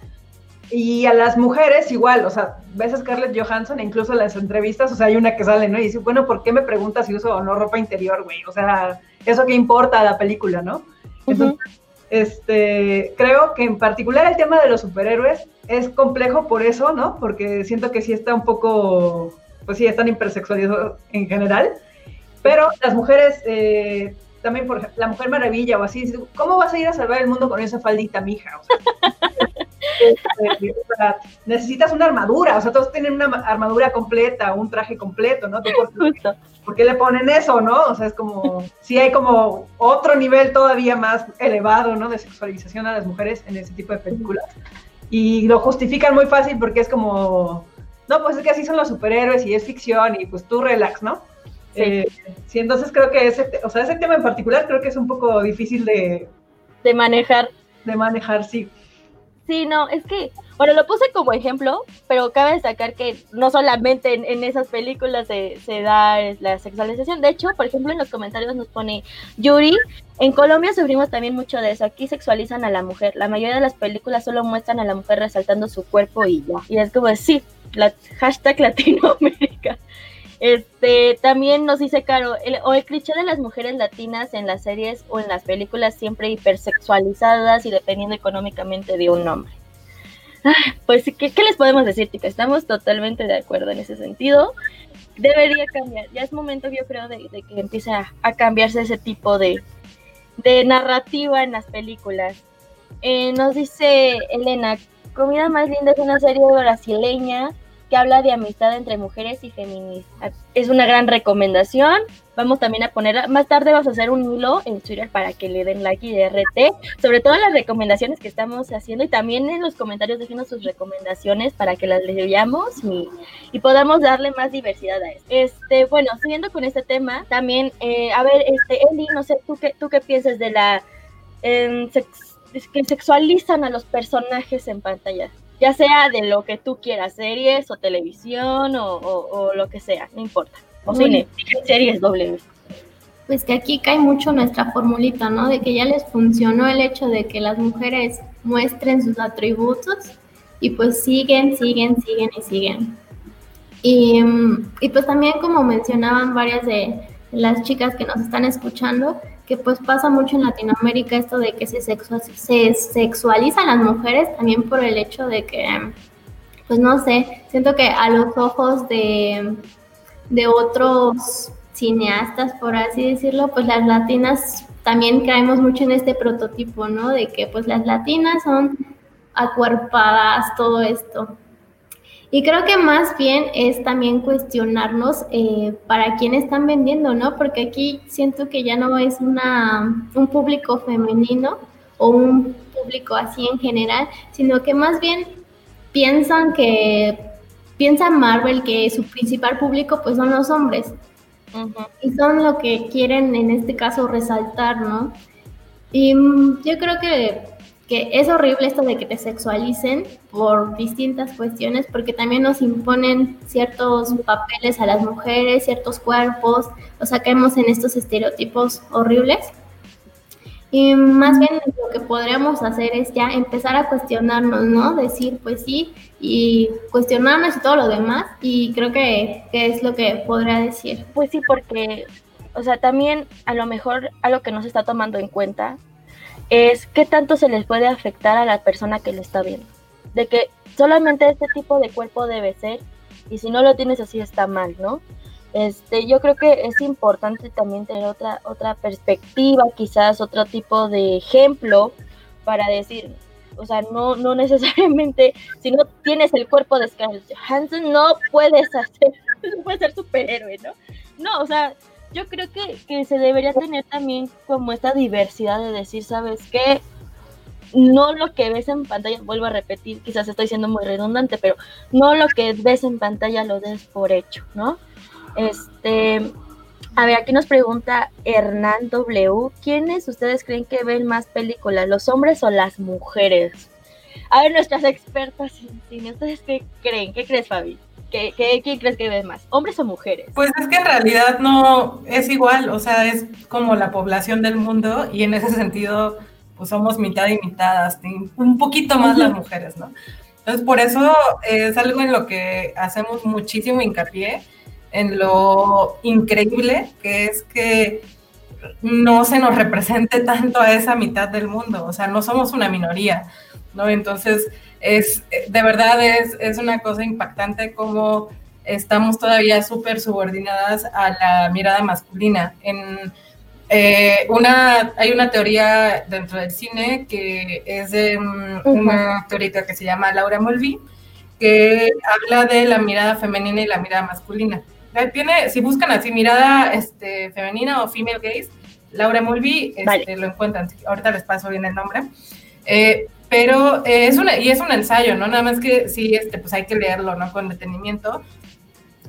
Y a las mujeres igual, o sea, ves a Scarlett Johansson e incluso en las entrevistas, o sea, hay una que sale, ¿no? Y dice, bueno, ¿por qué me preguntas si uso o no ropa interior, güey? O sea, eso qué importa a la película, ¿no? Entonces, este, creo que en particular el tema de los superhéroes es complejo por eso, ¿no? Porque siento que sí está un poco, pues sí, están hipersexualizados en general. Pero las mujeres, eh, también por ejemplo, la Mujer Maravilla o así, ¿cómo vas a ir a salvar el mundo con esa faldita, mija? O sea, necesitas una armadura, o sea, todos tienen una armadura completa, un traje completo, ¿no? por, qué le ponen eso, no? O sea, es como, sí hay como otro nivel todavía más elevado, ¿no? De sexualización a las mujeres en ese tipo de películas. Y lo justifican muy fácil porque es como, no, pues es que así son los superhéroes y es ficción y pues tú relax, ¿no? Sí. Eh, sí, entonces creo que ese, o sea, ese tema en particular creo que es un poco difícil de, de manejar. De manejar, sí. Sí, no, es que, bueno, lo puse como ejemplo, pero cabe destacar que no solamente en, esas películas se, se, da la sexualización. De hecho, por ejemplo, en los comentarios nos pone Yuri, en Colombia sufrimos también mucho de eso. Aquí sexualizan a la mujer. La mayoría de las películas solo muestran a la mujer resaltando su cuerpo y ya. Y es como, sí, la, hashtag Latinoamérica. Este, también nos dice Caro, el, o el cliché de las mujeres latinas en las series o en las películas siempre hipersexualizadas y dependiendo económicamente de un hombre. Ah, pues, ¿qué, ¿qué, les podemos decir, chicas? Estamos totalmente de acuerdo en ese sentido. Debería cambiar. Ya es momento, yo creo, de, que empiece a, cambiarse ese tipo de, de narrativa en las películas. Eh, nos dice Elena, Comida más linda es una serie brasileña que habla de amistad entre mujeres y feministas. Es una gran recomendación. Vamos también a poner, más tarde vas a hacer un hilo en Twitter para que le den like y de sobre todas las recomendaciones que estamos haciendo y también en los comentarios déjenos sus recomendaciones para que las leamos y, y podamos darle más diversidad a esto. Este, bueno, siguiendo con este tema, también, eh, a ver, este, Eli, no sé, ¿tú qué, tú qué piensas de la... Eh, que sexualizan a los personajes en pantalla? Ya sea de lo que tú quieras, series o televisión o, lo que sea, no importa. O cine, series doble. Pues que aquí cae mucho nuestra formulita, ¿no? De que ya les funcionó el hecho de que las mujeres muestren sus atributos y pues siguen, siguen, siguen y siguen. Y, y pues también como mencionaban varias de las chicas que nos están escuchando, que pues pasa mucho en Latinoamérica esto de que se, se sexualizan las mujeres también por el hecho de que, pues no sé, siento que a los ojos de, de otros cineastas, por así decirlo, pues las latinas también caemos mucho en este prototipo, ¿no? De que pues las latinas son acuerpadas, todo esto. Y creo que más bien es también cuestionarnos eh, para quién están vendiendo, ¿no? Porque aquí siento que ya no es una, un público femenino o un público así en general, sino que más bien piensan que, piensa Marvel que su principal público pues son los hombres. Y son lo que quieren en este caso resaltar, ¿no? Y mm, yo creo que que es horrible esto de que te sexualicen por distintas cuestiones, porque también nos imponen ciertos papeles a las mujeres, ciertos cuerpos, o sea, caemos en estos estereotipos horribles. Y más bien lo que podríamos hacer es ya empezar a cuestionarnos, ¿no? Decir, pues sí, y cuestionarnos y todo lo demás, y creo que, que es lo que podría decir. Pues sí, porque, o sea, también a lo mejor algo que no se está tomando en cuenta es qué tanto se les puede afectar a la persona que lo está viendo. De que solamente este tipo de cuerpo debe ser y si no lo tienes así está mal, ¿no? Este, yo creo que es importante también tener otra, otra perspectiva, quizás otro tipo de ejemplo para decir, o sea, no, no necesariamente, si no tienes el cuerpo de Scarlett Johansson, no puedes hacer, no puedes ser superhéroe, ¿no? No, o sea, yo creo que, se debería tener también como esta diversidad de decir, ¿sabes qué? No lo que ves en pantalla, vuelvo a repetir, quizás estoy siendo muy redundante, pero no lo que ves en pantalla lo des por hecho, ¿no? Este, a ver, aquí nos pregunta Hernán W. ¿Quiénes ustedes creen que ven más películas, los hombres o las mujeres? A ver, nuestras expertas en cine, ¿ustedes qué creen? ¿Qué crees, Fabi? ¿Qué, quién crees que ve más? ¿Hombres o mujeres? Pues es que en realidad no es igual, o sea, es como la población del mundo y en ese sentido, pues somos mitad y mitad, un poquito más las mujeres, ¿no? Entonces, por eso es algo en lo que hacemos muchísimo hincapié, en lo increíble que es que no se nos represente tanto a esa mitad del mundo, o sea, no somos una minoría, ¿no? Entonces, es, de verdad es, es una cosa impactante como estamos todavía súper subordinadas a la mirada masculina. En, eh, una, hay una teoría dentro del cine que es de una teórica que se llama Laura Mulvey, que habla de la mirada femenina y la mirada masculina. Tiene, si buscan así mirada este, femenina o female gaze, Laura Mulvey este, lo encuentran. Ahorita les paso bien el nombre. Eh, pero eh, es una, y es un ensayo, ¿no? Nada más que sí, este, pues hay que leerlo, ¿no? Con detenimiento.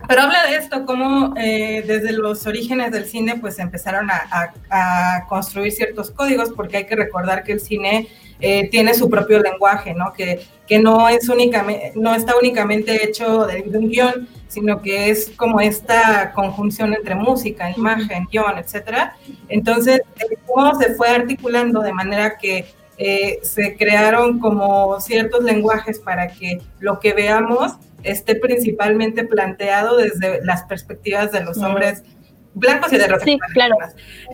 Pero habla de esto, cómo eh, desde los orígenes del cine, pues empezaron a, a, construir ciertos códigos, porque hay que recordar que el cine eh, tiene su propio lenguaje, ¿no? Que, que no, es únicamente, no está únicamente hecho de, de, un guion, sino que es como esta conjunción entre música, imagen, guion, etcétera. Entonces, cómo se fue articulando de manera que eh, se crearon como ciertos lenguajes para que lo que veamos esté principalmente planteado desde las perspectivas de los hombres blancos y de las sí, claro.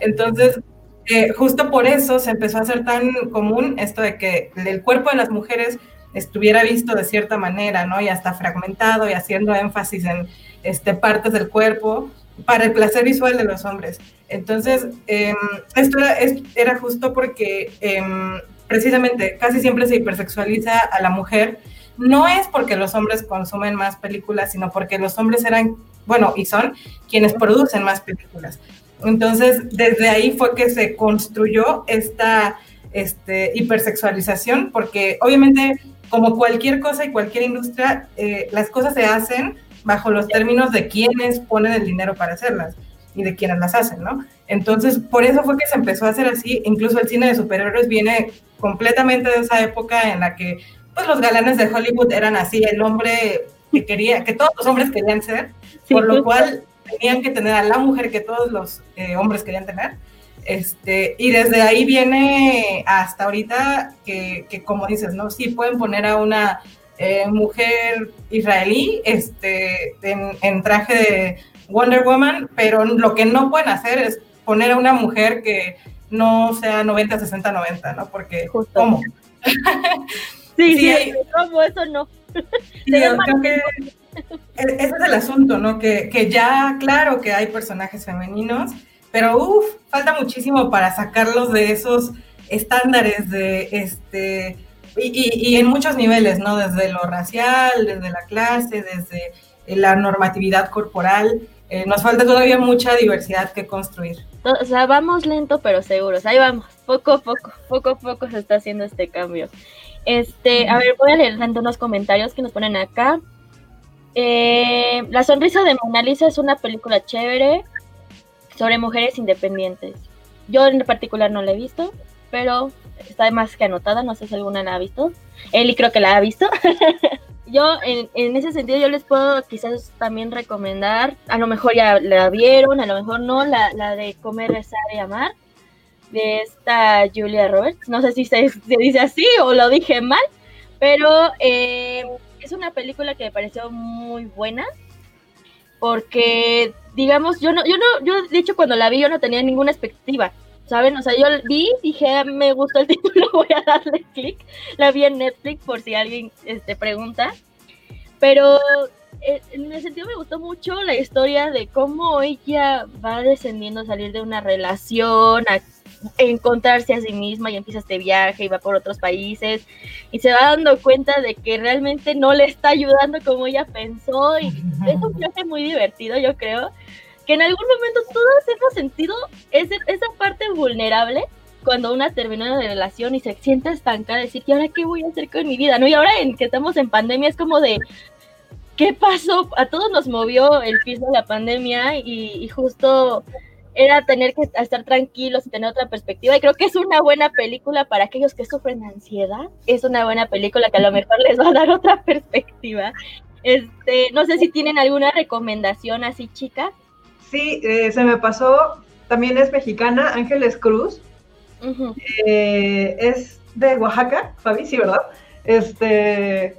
Entonces, eh, justo por eso se empezó a hacer tan común esto de que el cuerpo de las mujeres estuviera visto de cierta manera, ¿no? Y hasta fragmentado y haciendo énfasis en este, partes del cuerpo para el placer visual de los hombres. Entonces, em, esto era, era, justo porque em, precisamente casi siempre se hipersexualiza a la mujer, no es porque los hombres consumen más películas, sino porque los hombres eran, bueno, y son quienes producen más películas. Entonces, desde ahí fue que se construyó esta este, hipersexualización, porque obviamente, como cualquier cosa y cualquier industria, eh, las cosas se hacen bajo los términos de quienes ponen el dinero para hacerlas y de quienes las hacen, ¿no? Entonces, por eso fue que se empezó a hacer así. Incluso el cine de superhéroes viene completamente de esa época en la que pues los galanes de Hollywood eran así, el hombre que quería, que todos los hombres querían ser, por lo cual tenían que tener a la mujer que todos los eh, hombres querían tener. Este, y desde ahí viene hasta ahorita que, que, como dices, ¿no? Sí pueden poner a una eh, mujer israelí este, en, traje de Wonder Woman, pero lo que no pueden hacer es poner a una mujer que no sea 90, 60, 90, ¿no? Porque, ¿cómo? sí, sí, eso no. ese es el asunto, ¿no? Que, que, ya, claro que hay personajes femeninos, pero uff, falta muchísimo para sacarlos de esos estándares de este y, en muchos niveles, ¿no? Desde lo racial, desde la clase, desde la normatividad corporal. Eh, nos falta todavía mucha diversidad que construir. O sea, vamos lento pero seguros. Ahí vamos, poco a poco, poco a poco se está haciendo este cambio. Este, a ver, voy a leer unos comentarios que nos ponen acá. Eh, la sonrisa de Mona Lisa es una película chévere sobre mujeres independientes. Yo en particular no la he visto, pero está más que anotada, no sé si alguna la ha visto. Eli creo que la ha visto. yo en, ese sentido yo les puedo quizás también recomendar, a lo mejor ya la vieron, a lo mejor no, la, la de Comer, Rezar y Amar, de esta Julia Roberts. No sé si se, dice así o lo dije mal, pero eh, es una película que me pareció muy buena porque digamos yo no yo no yo de hecho cuando la vi yo no tenía ninguna expectativa ¿saben? O sea, yo vi, dije, me gustó el título, voy a darle clic. La vi en Netflix por si alguien este, pregunta. Pero eh, en ese sentido me gustó mucho la historia de cómo ella va descendiendo salir de una relación, a encontrarse a sí misma y empieza este viaje y va por otros países y se va dando cuenta de que realmente no le está ayudando como ella pensó y es un viaje muy divertido yo creo que en algún momento todos hemos sentido ese, esa parte vulnerable cuando una termina una relación y se siente estancada, decir, ¿y ahora qué voy a hacer con mi vida? ¿No? Y ahora en que estamos en pandemia es como de, ¿qué pasó? A todos nos movió el piso de la pandemia y, justo era tener que estar tranquilos y tener otra perspectiva. Y creo que es una buena película para aquellos que sufren ansiedad. Es una buena película que a lo mejor les va a dar otra perspectiva. Este, no sé si tienen alguna recomendación así, chica. Sí, eh, se me pasó, también es mexicana, Ángeles Cruz. Eh, es de Oaxaca, Fabi, sí, ¿verdad? Este,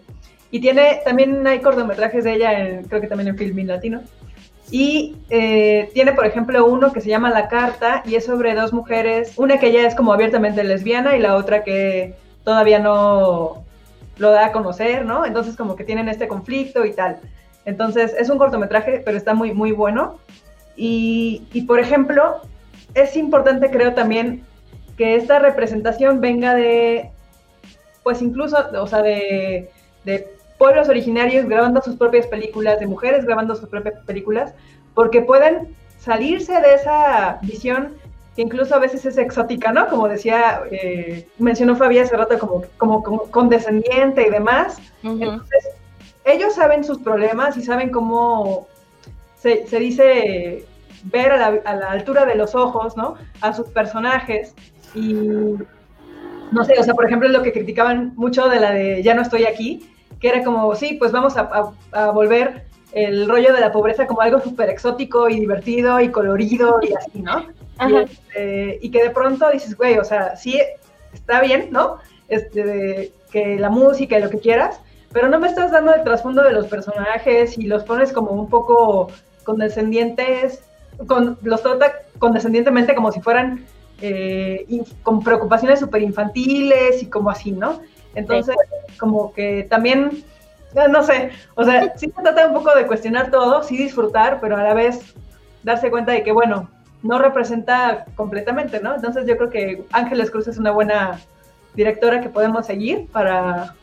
y tiene, también hay cortometrajes de ella, creo que también en Filmin Latino. Y eh, tiene, por ejemplo, uno que se llama La Carta y es sobre dos mujeres, una que ya es como abiertamente lesbiana y la otra que todavía no lo da a conocer, ¿no? Entonces como que tienen este conflicto y tal. Entonces es un cortometraje, pero está muy, muy bueno. Y, por ejemplo, es importante, creo también, que esta representación venga de, pues incluso, o sea, de, pueblos originarios grabando sus propias películas, de mujeres grabando sus propias películas, porque pueden salirse de esa visión que incluso a veces es exótica, ¿no? Como decía, eh, mencionó Fabi hace rato, como, como, condescendiente y demás. Entonces, ellos saben sus problemas y saben cómo se, se dice ver a la, a la, altura de los ojos, ¿no? A sus personajes y, no sé, o sea, por ejemplo, lo que criticaban mucho de la de Ya no estoy aquí, que era como, sí, pues vamos a, a, volver el rollo de la pobreza como algo súper exótico y divertido y colorido y así, ¿no? Y, este, y, que de pronto dices, güey, o sea, sí, está bien, ¿no? Este, que la música y lo que quieras, pero no me estás dando el trasfondo de los personajes y los pones como un poco condescendientes con, los trata condescendientemente como si fueran eh, con preocupaciones súper infantiles y como así, ¿no? Entonces, como que también, no sé, o sea, sí se trata un poco de cuestionar todo, sí disfrutar, pero a la vez darse cuenta de que, bueno, no representa completamente, ¿no? Entonces yo creo que Ángeles Cruz es una buena directora que podemos seguir para,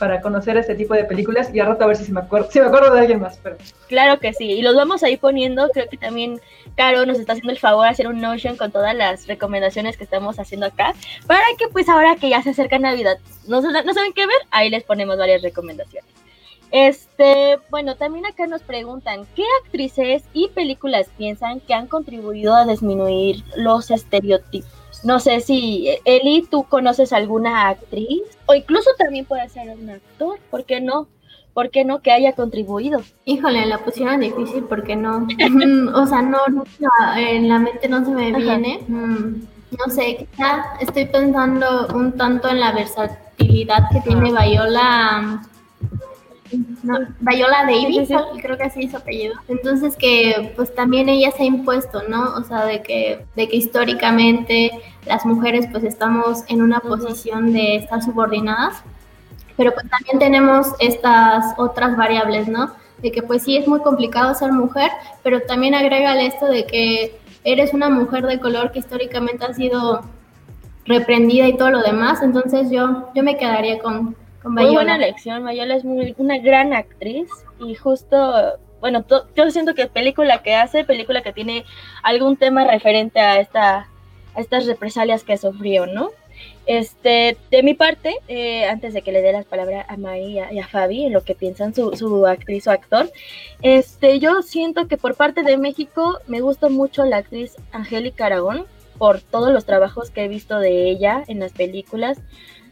para conocer este tipo de películas y a rato a ver si, me acuerdo, si me acuerdo de alguien más. Pero... Claro que sí, y los vamos a ir poniendo, creo que también Caro nos está haciendo el favor de hacer un Notion con todas las recomendaciones que estamos haciendo acá, para que pues ahora que ya se acerca Navidad, no, no saben qué ver, ahí les ponemos varias recomendaciones. Este, bueno, también acá nos preguntan, ¿qué actrices y películas piensan que han contribuido a disminuir los estereotipos? No sé si, Eli, tú conoces alguna actriz o incluso también puede ser un actor, ¿por qué no? ¿Por qué no que haya contribuido? Híjole, la pusieron difícil porque no, o sea, no, en la mente no se me viene. Mm, no sé, quizá estoy pensando un tanto en la versatilidad que tiene Viola. No, Viola Davis, creo que así es su apellido. Entonces que pues también ella se ha impuesto, ¿no? O sea, de que, de que históricamente las mujeres pues estamos en una posición de estar subordinadas, pero pues también tenemos estas otras variables, ¿no? De que pues sí es muy complicado ser mujer, pero también agrega esto de que eres una mujer de color que históricamente ha sido reprendida y todo lo demás, entonces yo, yo me quedaría con Muy buena elección, Mayola es muy, una gran actriz y justo, bueno, yo siento que película que hace, película que tiene algún tema referente a, esta, a estas represalias que sufrió, ¿no? Este, de mi parte, eh, antes de que le dé las palabras a María y a Fabi, en lo que piensan su, su, actriz o actor, este, yo siento que por parte de México me gusta mucho la actriz Angélica Aragón, por todos los trabajos que he visto de ella en las películas.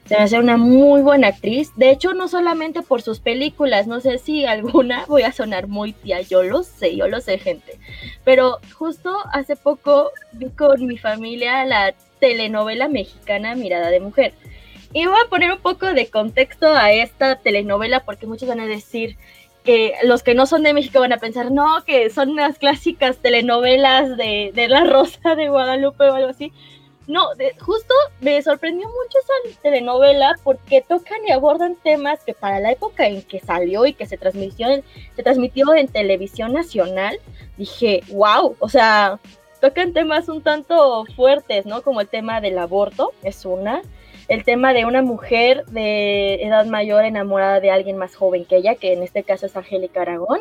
Se me hace una muy buena actriz. De hecho, no solamente por sus películas, no sé si alguna voy a sonar muy tía, yo lo sé, yo lo sé, gente. Pero justo hace poco vi con mi familia la telenovela mexicana Mirada de Mujer. Y voy a poner un poco de contexto a esta telenovela porque muchos van a decir que los que no son de México van a pensar, no, que son unas clásicas telenovelas de, de La Rosa de Guadalupe o algo así. No, justo me sorprendió mucho esa telenovela porque tocan y abordan temas que para la época en que salió y que se transmitió, se transmitió en televisión nacional, dije, wow, o sea, tocan temas un tanto fuertes, ¿no? Como el tema del aborto, es una. El tema de una mujer de edad mayor enamorada de alguien más joven que ella, que en este caso es Angélica Aragón.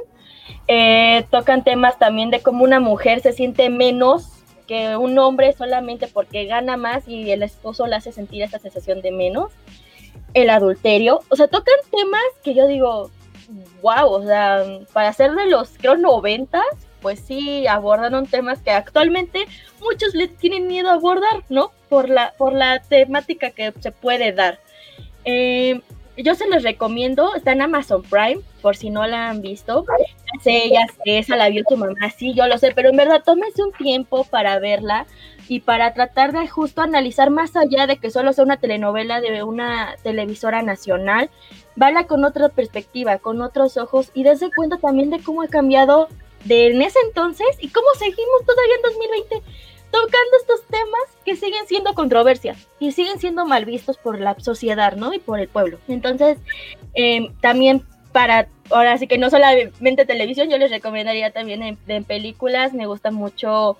Eh, tocan temas también de cómo una mujer se siente menos que un hombre solamente porque gana más y el esposo le hace sentir esta sensación de menos. El adulterio. O sea, tocan temas que yo digo, wow, o sea, para ser de los, creo, noventas, pues sí abordan temas que actualmente muchos le tienen miedo a abordar, ¿no? Por la, por la temática que se puede dar. Eh, yo se los recomiendo, está en Amazon Prime, por si no la han visto. Sé, ya sé, esa la vio tu mamá, sí, yo lo sé, pero en verdad tómese un tiempo para verla y para tratar de justo analizar más allá de que solo sea una telenovela de una televisora nacional, vaya con otra perspectiva, con otros ojos y desde cuenta también de cómo ha cambiado de en ese entonces y cómo seguimos todavía en 2020 tocando estos temas que siguen siendo controversias y siguen siendo mal vistos por la sociedad, ¿no? Y por el pueblo. Entonces, em, también para, ahora sí que no solamente televisión, yo les recomendaría también en, películas, me gusta mucho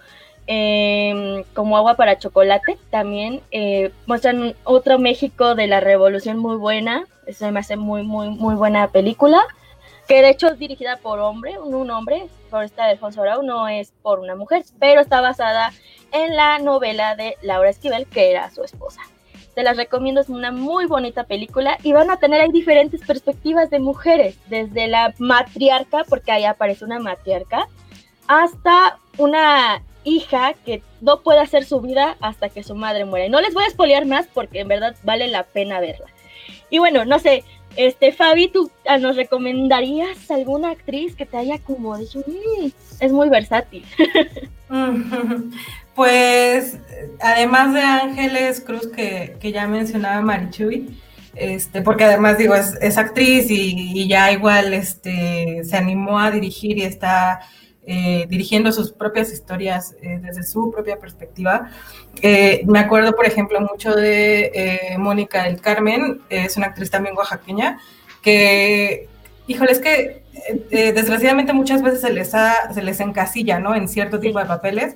em, como agua para chocolate, también eh, muestran otro México de la revolución muy buena, eso me hace muy, muy, muy buena película que de hecho es dirigida por hombre, un, hombre, por esta Alfonso Arau, no es por una mujer, pero está basada en la novela de Laura Esquivel, que era su esposa. Te las recomiendo, es una muy bonita película y van a tener ahí diferentes perspectivas de mujeres, desde la matriarca, porque ahí aparece una matriarca, hasta una hija que no puede hacer su vida hasta que su madre muere. No les voy a espolear más porque en verdad vale la pena verla. Y bueno, no sé, este, Fabi, ¿tú ah, nos recomendarías alguna actriz que te haya como dicho, mm, es muy versátil? pues, además de Ángeles Cruz, que, ya mencionaba Marichuy, este, porque además digo, es, actriz y, ya igual este, se animó a dirigir y está eh, dirigiendo sus propias historias eh, desde su propia perspectiva. Eh, me acuerdo, por ejemplo, mucho de Mónica del Carmen, es una actriz también oaxaqueña, que, híjole, es que desgraciadamente muchas veces se les, se les encasilla, ¿no? En cierto tipo de papeles,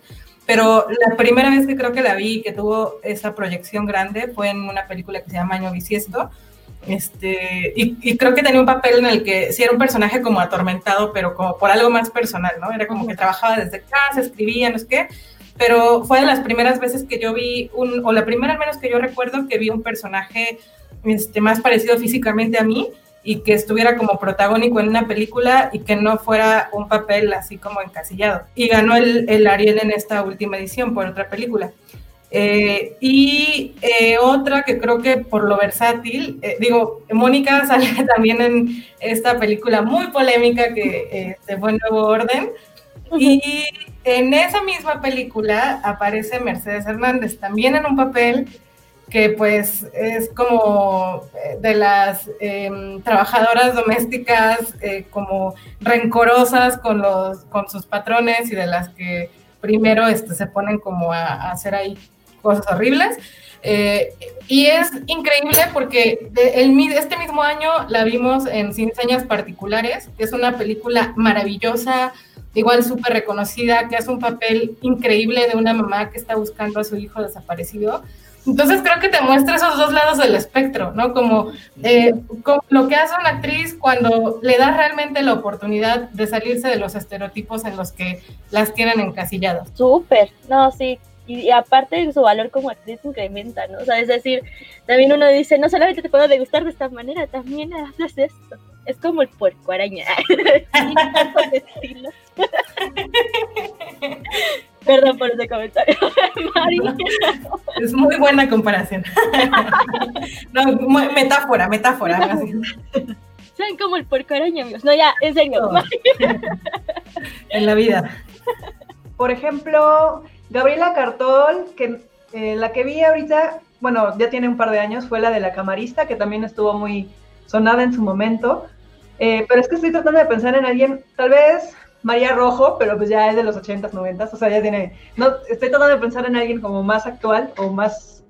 pero la primera vez que creo que la vi que tuvo esa proyección grande fue en una película que se llama Año Bisiesto, este, y, creo que tenía un papel en el que sí era un personaje como atormentado, pero como por algo más personal, ¿no? Era como que trabajaba desde casa, escribía, no sé qué, pero fue de las primeras veces que yo vi un, o la primera al menos que yo recuerdo que vi un personaje este, más parecido físicamente a mí y que estuviera como protagónico en una película y que no fuera un papel así como encasillado. Y ganó el, el Ariel en esta última edición por otra película. Eh, y eh, otra que creo que por lo versátil, eh, digo, Mónica sale también en esta película muy polémica que se fue Nuevo Orden. Y en esa misma película aparece Mercedes Hernández, también en un papel que pues es como eh, de las em, trabajadoras domésticas eh, como rencorosas con, los, con sus patrones y de las que primero este, se ponen como a, hacer ahí cosas horribles. Eh, y es increíble porque este mismo año la vimos en Sin Señas Particulares, que es una película maravillosa, igual súper reconocida, que hace un papel increíble de una mamá que está buscando a su hijo desaparecido. Entonces creo que te muestra esos dos lados del espectro, ¿no? Como, eh, lo que hace una actriz cuando le da realmente la oportunidad de salirse de los estereotipos en los que las tienen encasilladas. Súper, no, sí. Y, aparte su valor como actriz incrementa, ¿no? O sea, es decir, también uno dice, no solamente te puedo degustar de esta manera, también haces esto. Es como el puerco araña. Perdón por ese comentario. Es muy buena comparación. No, metáfora, metáfora. ¿Saben como el puerco araña, amigos? No, ya, en serio. En la vida. Por ejemplo, Gabriela Cartol, que eh, la que vi ahorita, bueno, ya tiene un par de años, fue la de la camarista, que también estuvo muy sonada en su momento. Eh, pero es que estoy tratando de pensar en alguien, tal vez María Rojo, pero pues ya es de los 80s, 90s, o sea, ya tiene, no, estoy tratando de pensar en alguien como más actual o más,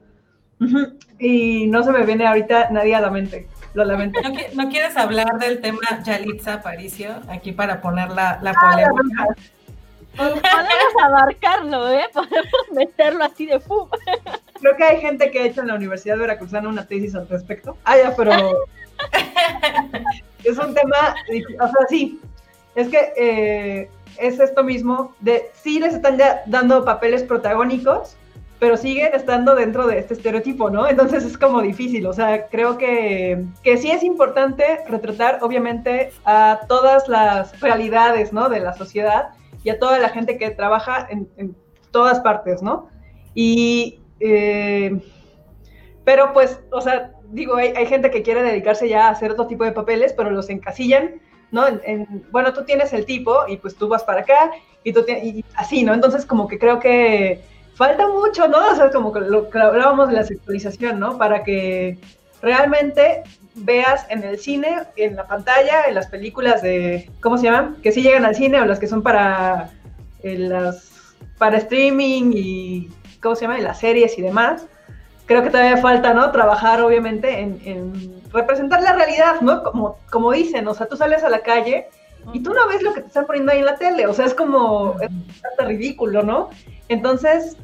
y no se me viene ahorita nadie a la mente, lo lamento. ¿No, quieres hablar del tema Yalitza Aparicio aquí para poner la, la ah, polémica? podemos abarcarlo, ¿eh? Podemos meterlo así de pum. Creo que hay gente que ha hecho en la Universidad de Veracruzana una tesis al respecto. Ah, ya, pero es un tema, o sea, sí, es que eh, es esto mismo de sí les están dando papeles protagónicos, pero siguen estando dentro de este estereotipo, ¿no? Entonces es como difícil, o sea, creo que, que sí es importante retratar, obviamente, a todas las realidades, ¿no? De la sociedad y a toda la gente que trabaja en, todas partes, ¿no? Y, eh, pero pues, o sea, digo, hay, gente que quiere dedicarse ya a hacer otro tipo de papeles, pero los encasillan ¿no? En, bueno, tú tienes el tipo y pues tú vas para acá y tú y así, ¿no? Entonces como que creo que falta mucho, ¿no? O sea, como lo que hablábamos de la sexualización, ¿no? Para que realmente veas en el cine, en la pantalla, en las películas de, ¿cómo se llaman? Que sí llegan al cine o las que son para eh, las para streaming y, ¿cómo se llama? Y las series y demás. Creo que todavía falta, ¿no? Trabajar obviamente en representar la realidad, ¿no? Como, como dicen, o sea, tú sales a la calle y tú no ves lo que te están poniendo ahí en la tele, o sea, es como, es hasta ridículo, ¿no? Entonces,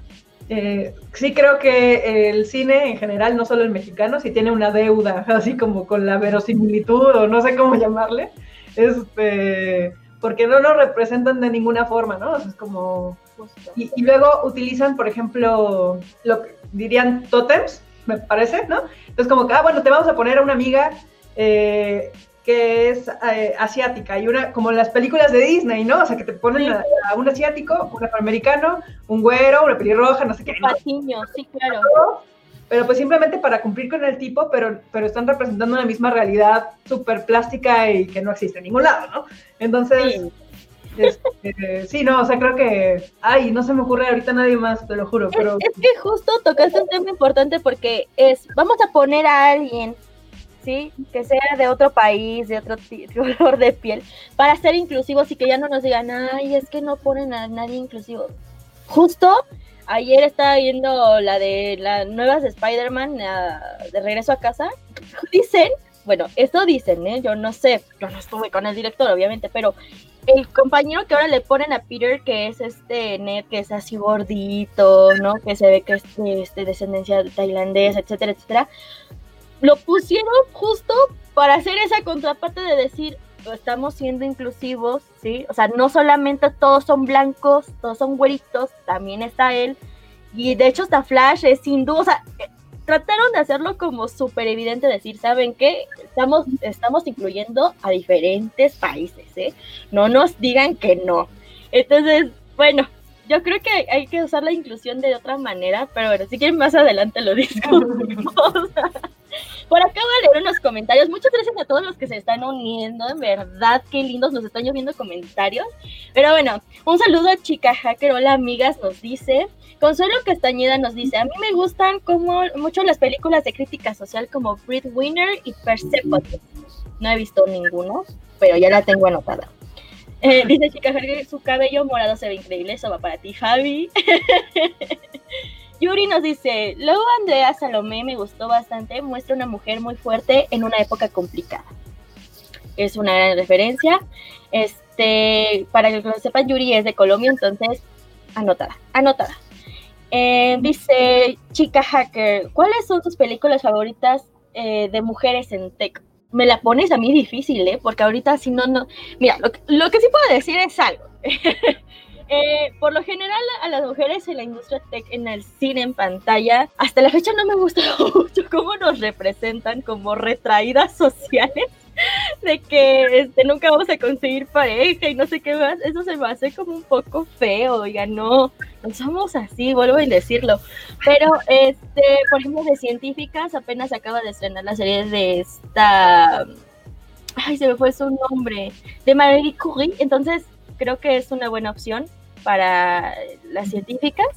eh, sí creo que el cine en general, no solo el mexicano, sí tiene una deuda, así como con la verosimilitud o no sé cómo llamarle, este, porque no nos representan de ninguna forma, ¿no? O sea, es como... Y, y, luego utilizan, por ejemplo, lo que dirían totems, me parece, ¿no? Entonces como que, ah, bueno, te vamos a poner a una amiga eh, que es eh, asiática y una, como las películas de Disney, ¿no? O sea, que te ponen a, un asiático, un afroamericano, un güero, una pelirroja, no sé qué. ¿no? sí, claro. Pero pues simplemente para cumplir con el tipo, pero, pero están representando una misma realidad súper plástica y que no existe en ningún lado, ¿no? Entonces... Este, sí, no, o sea, creo que, ay, no se me ocurre ahorita nadie más, te lo juro, pero... Es, que justo tocaste un tema importante porque es, vamos a poner a alguien, ¿sí? Que sea de otro país, de otro color de piel, para ser inclusivos y que ya no nos digan, ay, es que no ponen a nadie inclusivo. Justo ayer estaba viendo la de las nuevas de Spider-Man de regreso a casa, dicen, bueno, esto dicen, ¿eh? yo no sé, yo no estuve con el director, obviamente, pero el compañero que ahora le ponen a Peter, que es este Ned, que es así gordito, ¿no? Que se ve que es de este, descendencia tailandesa, etcétera, etcétera. Lo pusieron justo para hacer esa contraparte de decir, estamos siendo inclusivos, ¿sí? O sea, no solamente todos son blancos, todos son güeritos, también está él. Y de hecho, hasta Flash es hindú, o sea, trataron de hacerlo como súper evidente, decir, ¿saben qué? Estamos, estamos incluyendo a diferentes países, ¿eh? No nos digan que no. Entonces, bueno, yo creo que hay que usar la inclusión de otra manera, pero bueno, si quieren más adelante lo discutimos. Por acá voy a leer unos comentarios. Muchas gracias a todos los que se están uniendo. En verdad, qué lindos nos están lloviendo comentarios. Pero bueno, un saludo a Chica Hacker. Hola, amigas, nos dice. Consuelo Castañeda nos dice: A mí me gustan como mucho las películas de crítica social como Winner y Persepolis. No he visto ninguno, pero ya la tengo anotada. Eh, dice Chica Hacker: Su cabello morado se ve increíble. Eso va para ti, Javi. Yuri nos dice, luego Andrea Salomé me gustó bastante, muestra una mujer muy fuerte en una época complicada. Es una gran referencia. Este, para que lo sepan, Yuri es de Colombia, entonces, anotada, anotada. Eh, dice Chica Hacker, ¿cuáles son tus películas favoritas eh, de mujeres en tech? Me la pones a mí difícil, ¿eh? Porque ahorita si no, no... Mira, lo, lo que sí puedo decir es algo. Eh, por lo general, a las mujeres en la industria tech, en el cine, en pantalla, hasta la fecha no me gusta mucho cómo nos representan como retraídas sociales de que este, nunca vamos a conseguir pareja y no sé qué más. Eso se me hace como un poco feo, oiga, no, no somos así, vuelvo a decirlo. Pero, este, por ejemplo, de científicas, apenas acaba de estrenar la serie de esta. Ay, se me fue su nombre, de Marie Curie. Entonces, creo que es una buena opción para las científicas.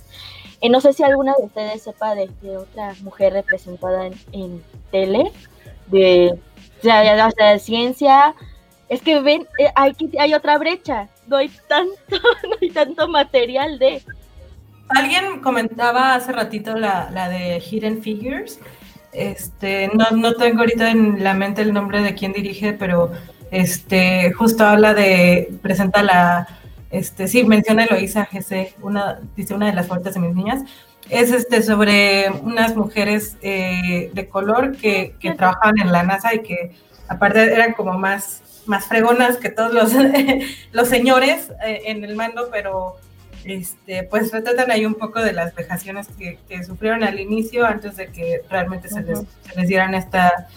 Eh, no sé si alguna de ustedes sepa de, otra mujer representada en, tele, de, de, ciencia. Es que ven, eh, hay, hay otra brecha, no hay tanto, no hay tanto material de... Alguien comentaba hace ratito la, la de Hidden Figures. Este, no, no tengo ahorita en la mente el nombre de quién dirige, pero este, justo habla de, presenta la, este, sí, menciona Eloisa GC, una, dice una de las fuertes de mis niñas, es este, sobre unas mujeres eh, de color que, que trabajaban en la NASA y que aparte eran como más, más fregonas que todos los, los señores eh, en el mando, pero este, pues retratan ahí un poco de las vejaciones que, sufrieron al inicio antes de que realmente se, les, se les dieran esta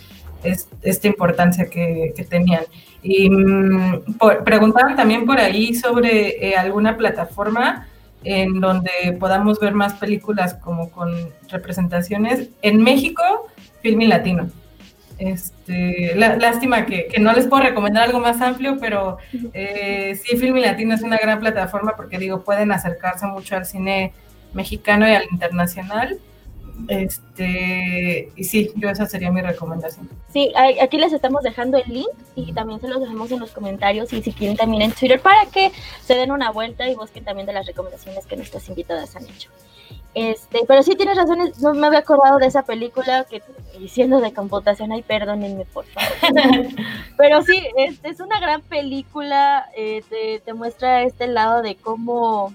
esta importancia que, tenían. Y mm, preguntaban también por ahí sobre eh, alguna plataforma en donde podamos ver más películas como con representaciones. En México, Filmin Latino. Este, lástima que, no les puedo recomendar algo más amplio, pero eh, sí, Filmin Latino es una gran plataforma porque digo, pueden acercarse mucho al cine mexicano y al internacional. Este, y sí, yo esa sería mi recomendación. Sí, aquí les estamos dejando el link y también se los dejamos en los comentarios y si quieren también en Twitter para que se den una vuelta y busquen también de las recomendaciones que nuestras invitadas han hecho. Este, pero sí tienes razón, no me había acordado de esa película que diciendo de computación, ay perdónenme por favor. pero sí, es, es una gran película, eh, te, te muestra este lado de cómo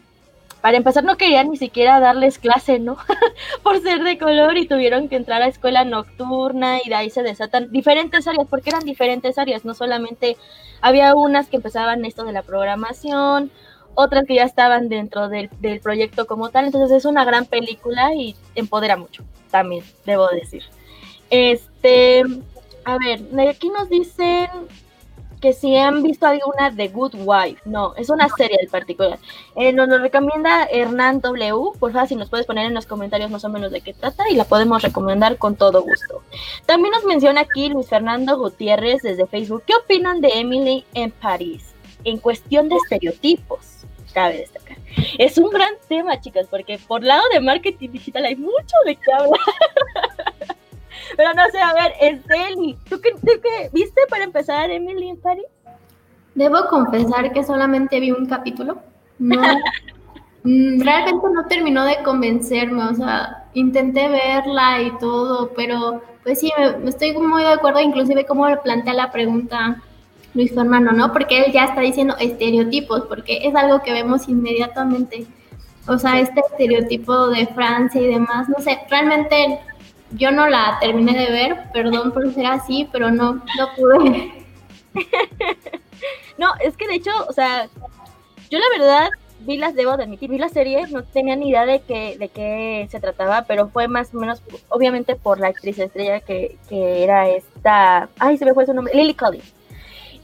para empezar no querían ni siquiera darles clase, ¿no? Por ser de color y tuvieron que entrar a escuela nocturna y de ahí se desatan diferentes áreas, porque eran diferentes áreas, no solamente había unas que empezaban esto de la programación, otras que ya estaban dentro del, del proyecto como tal, entonces es una gran película y empodera mucho, también, debo decir. Este, a ver, aquí nos dicen que si han visto alguna de Good Wife. No, es una serie en particular. Eh, nos lo recomienda Hernán W. Por favor, si nos puedes poner en los comentarios más o menos de qué trata y la podemos recomendar con todo gusto. También nos menciona aquí Luis Fernando Gutiérrez desde Facebook. ¿Qué opinan de Emily en París? En cuestión de estereotipos, cabe destacar. Es un gran tema, chicas, porque por lado de marketing digital hay mucho de qué hablar. Pero no sé, a ver, Esteli, ¿tú qué, viste para empezar Emily in Paris? Debo confesar que solamente vi un capítulo. No, mm, realmente no terminó de convencerme, o sea, intenté verla y todo, pero pues sí, me, estoy muy de acuerdo, inclusive cómo plantea la pregunta Luis Fernando, ¿no? Porque él ya está diciendo estereotipos, porque es algo que vemos inmediatamente. O sea, este estereotipo de Francia y demás, no sé, realmente yo no la terminé de ver, perdón por ser así, pero no, no pude. no, es que de hecho, o sea, yo la verdad vi las, debo de admitir, vi la serie, no tenía ni idea de qué, de qué se trataba, pero fue más o menos, obviamente, por la actriz estrella que, que era esta, ay, se me fue su nombre, Lily Collins.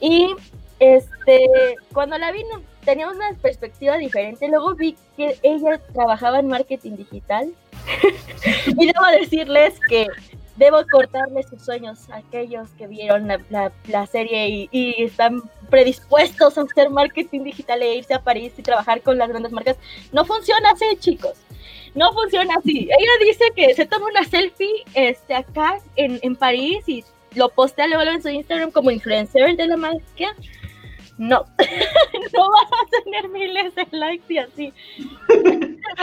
Y este, cuando la vi, tenía una perspectiva diferente. Luego vi que ella trabajaba en marketing digital. y debo decirles que debo cortarle sus sueños a aquellos que vieron la, serie y, están predispuestos a hacer marketing digital e irse a París y trabajar con las grandes marcas. No funciona así, chicos. No funciona así. Ella dice que se toma una selfie este, acá en, en París y lo postea luego en su Instagram como influencer de la marca no, no vas a tener miles de likes y así.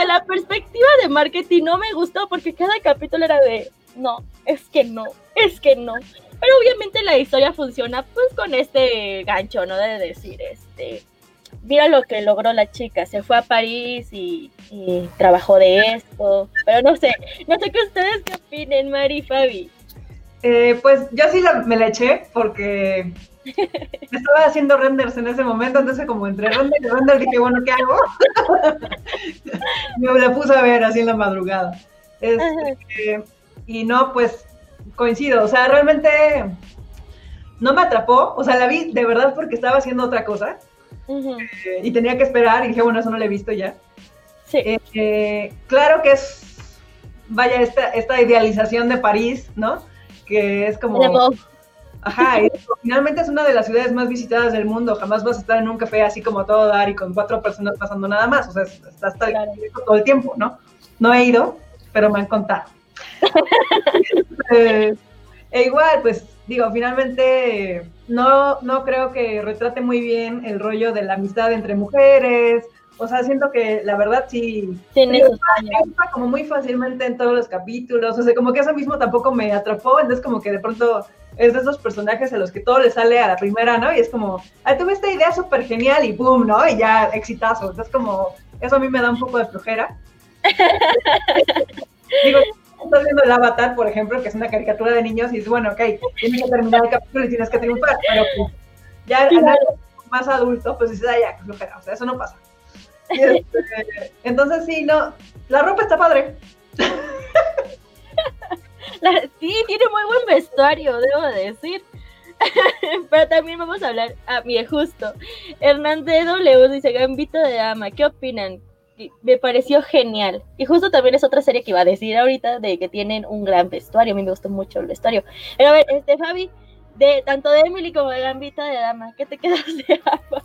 La perspectiva de marketing no me gustó porque cada capítulo era de, no, es que no, es que no. Pero obviamente la historia funciona pues con este gancho, ¿no? De decir, este, mira lo que logró la chica, se fue a París y, trabajó de esto. Pero no sé, no sé qué ustedes qué opinen, Mari y Fabi. Eh, pues yo sí me la eché porque estaba haciendo renders en ese momento, entonces como entre render y render dije, bueno, ¿qué hago? me la puse a ver así en la madrugada. Este, y no, pues coincido, o sea, realmente no me atrapó, o sea, la vi de verdad porque estaba haciendo otra cosa eh, y tenía que esperar y dije, bueno, eso no lo he visto ya. Sí. Eh, claro que es, vaya, esta, esta idealización de París, ¿no? Que es como... Ajá, y finalmente es una de las ciudades más visitadas del mundo. Jamás vas a estar en un café así como todo dar y con cuatro personas pasando nada más. O sea, estás todo el tiempo, ¿no? No he ido, pero me han contado. Eh, e igual, pues digo, finalmente no, no creo que retrate muy bien el rollo de la amistad entre mujeres. O sea, siento que la verdad sí. Tiene como muy fácilmente en todos los capítulos. O sea, como que eso mismo tampoco me atrapó. Entonces, como que de pronto es de esos personajes a los que todo le sale a la primera, ¿no? Y es como, ah, tuve esta idea súper genial y boom, ¿no? Y ya exitazo. Entonces, como, eso a mí me da un poco de flojera. Digo, estás viendo el Avatar, por ejemplo, que es una caricatura de niños y es bueno, ok, tienes que terminar el capítulo y tienes que triunfar, pero pues, ya más adulto, pues dices, ah, ya, qué flojera, o sea, eso no pasa. Este, entonces, sí, no, la ropa está padre. sí, tiene muy buen vestuario, debo decir. Pero también vamos a hablar, a ah, mí justo. Hernández W dice, Gambito de Dama, ¿qué opinan? Me pareció genial. Y justo también es otra serie que iba a decir ahorita de que tienen un gran vestuario. A mí me gustó mucho el vestuario. Pero a ver, este Fabi, de tanto de Emily como de Gambito de Dama, ¿qué te quedas de ambas?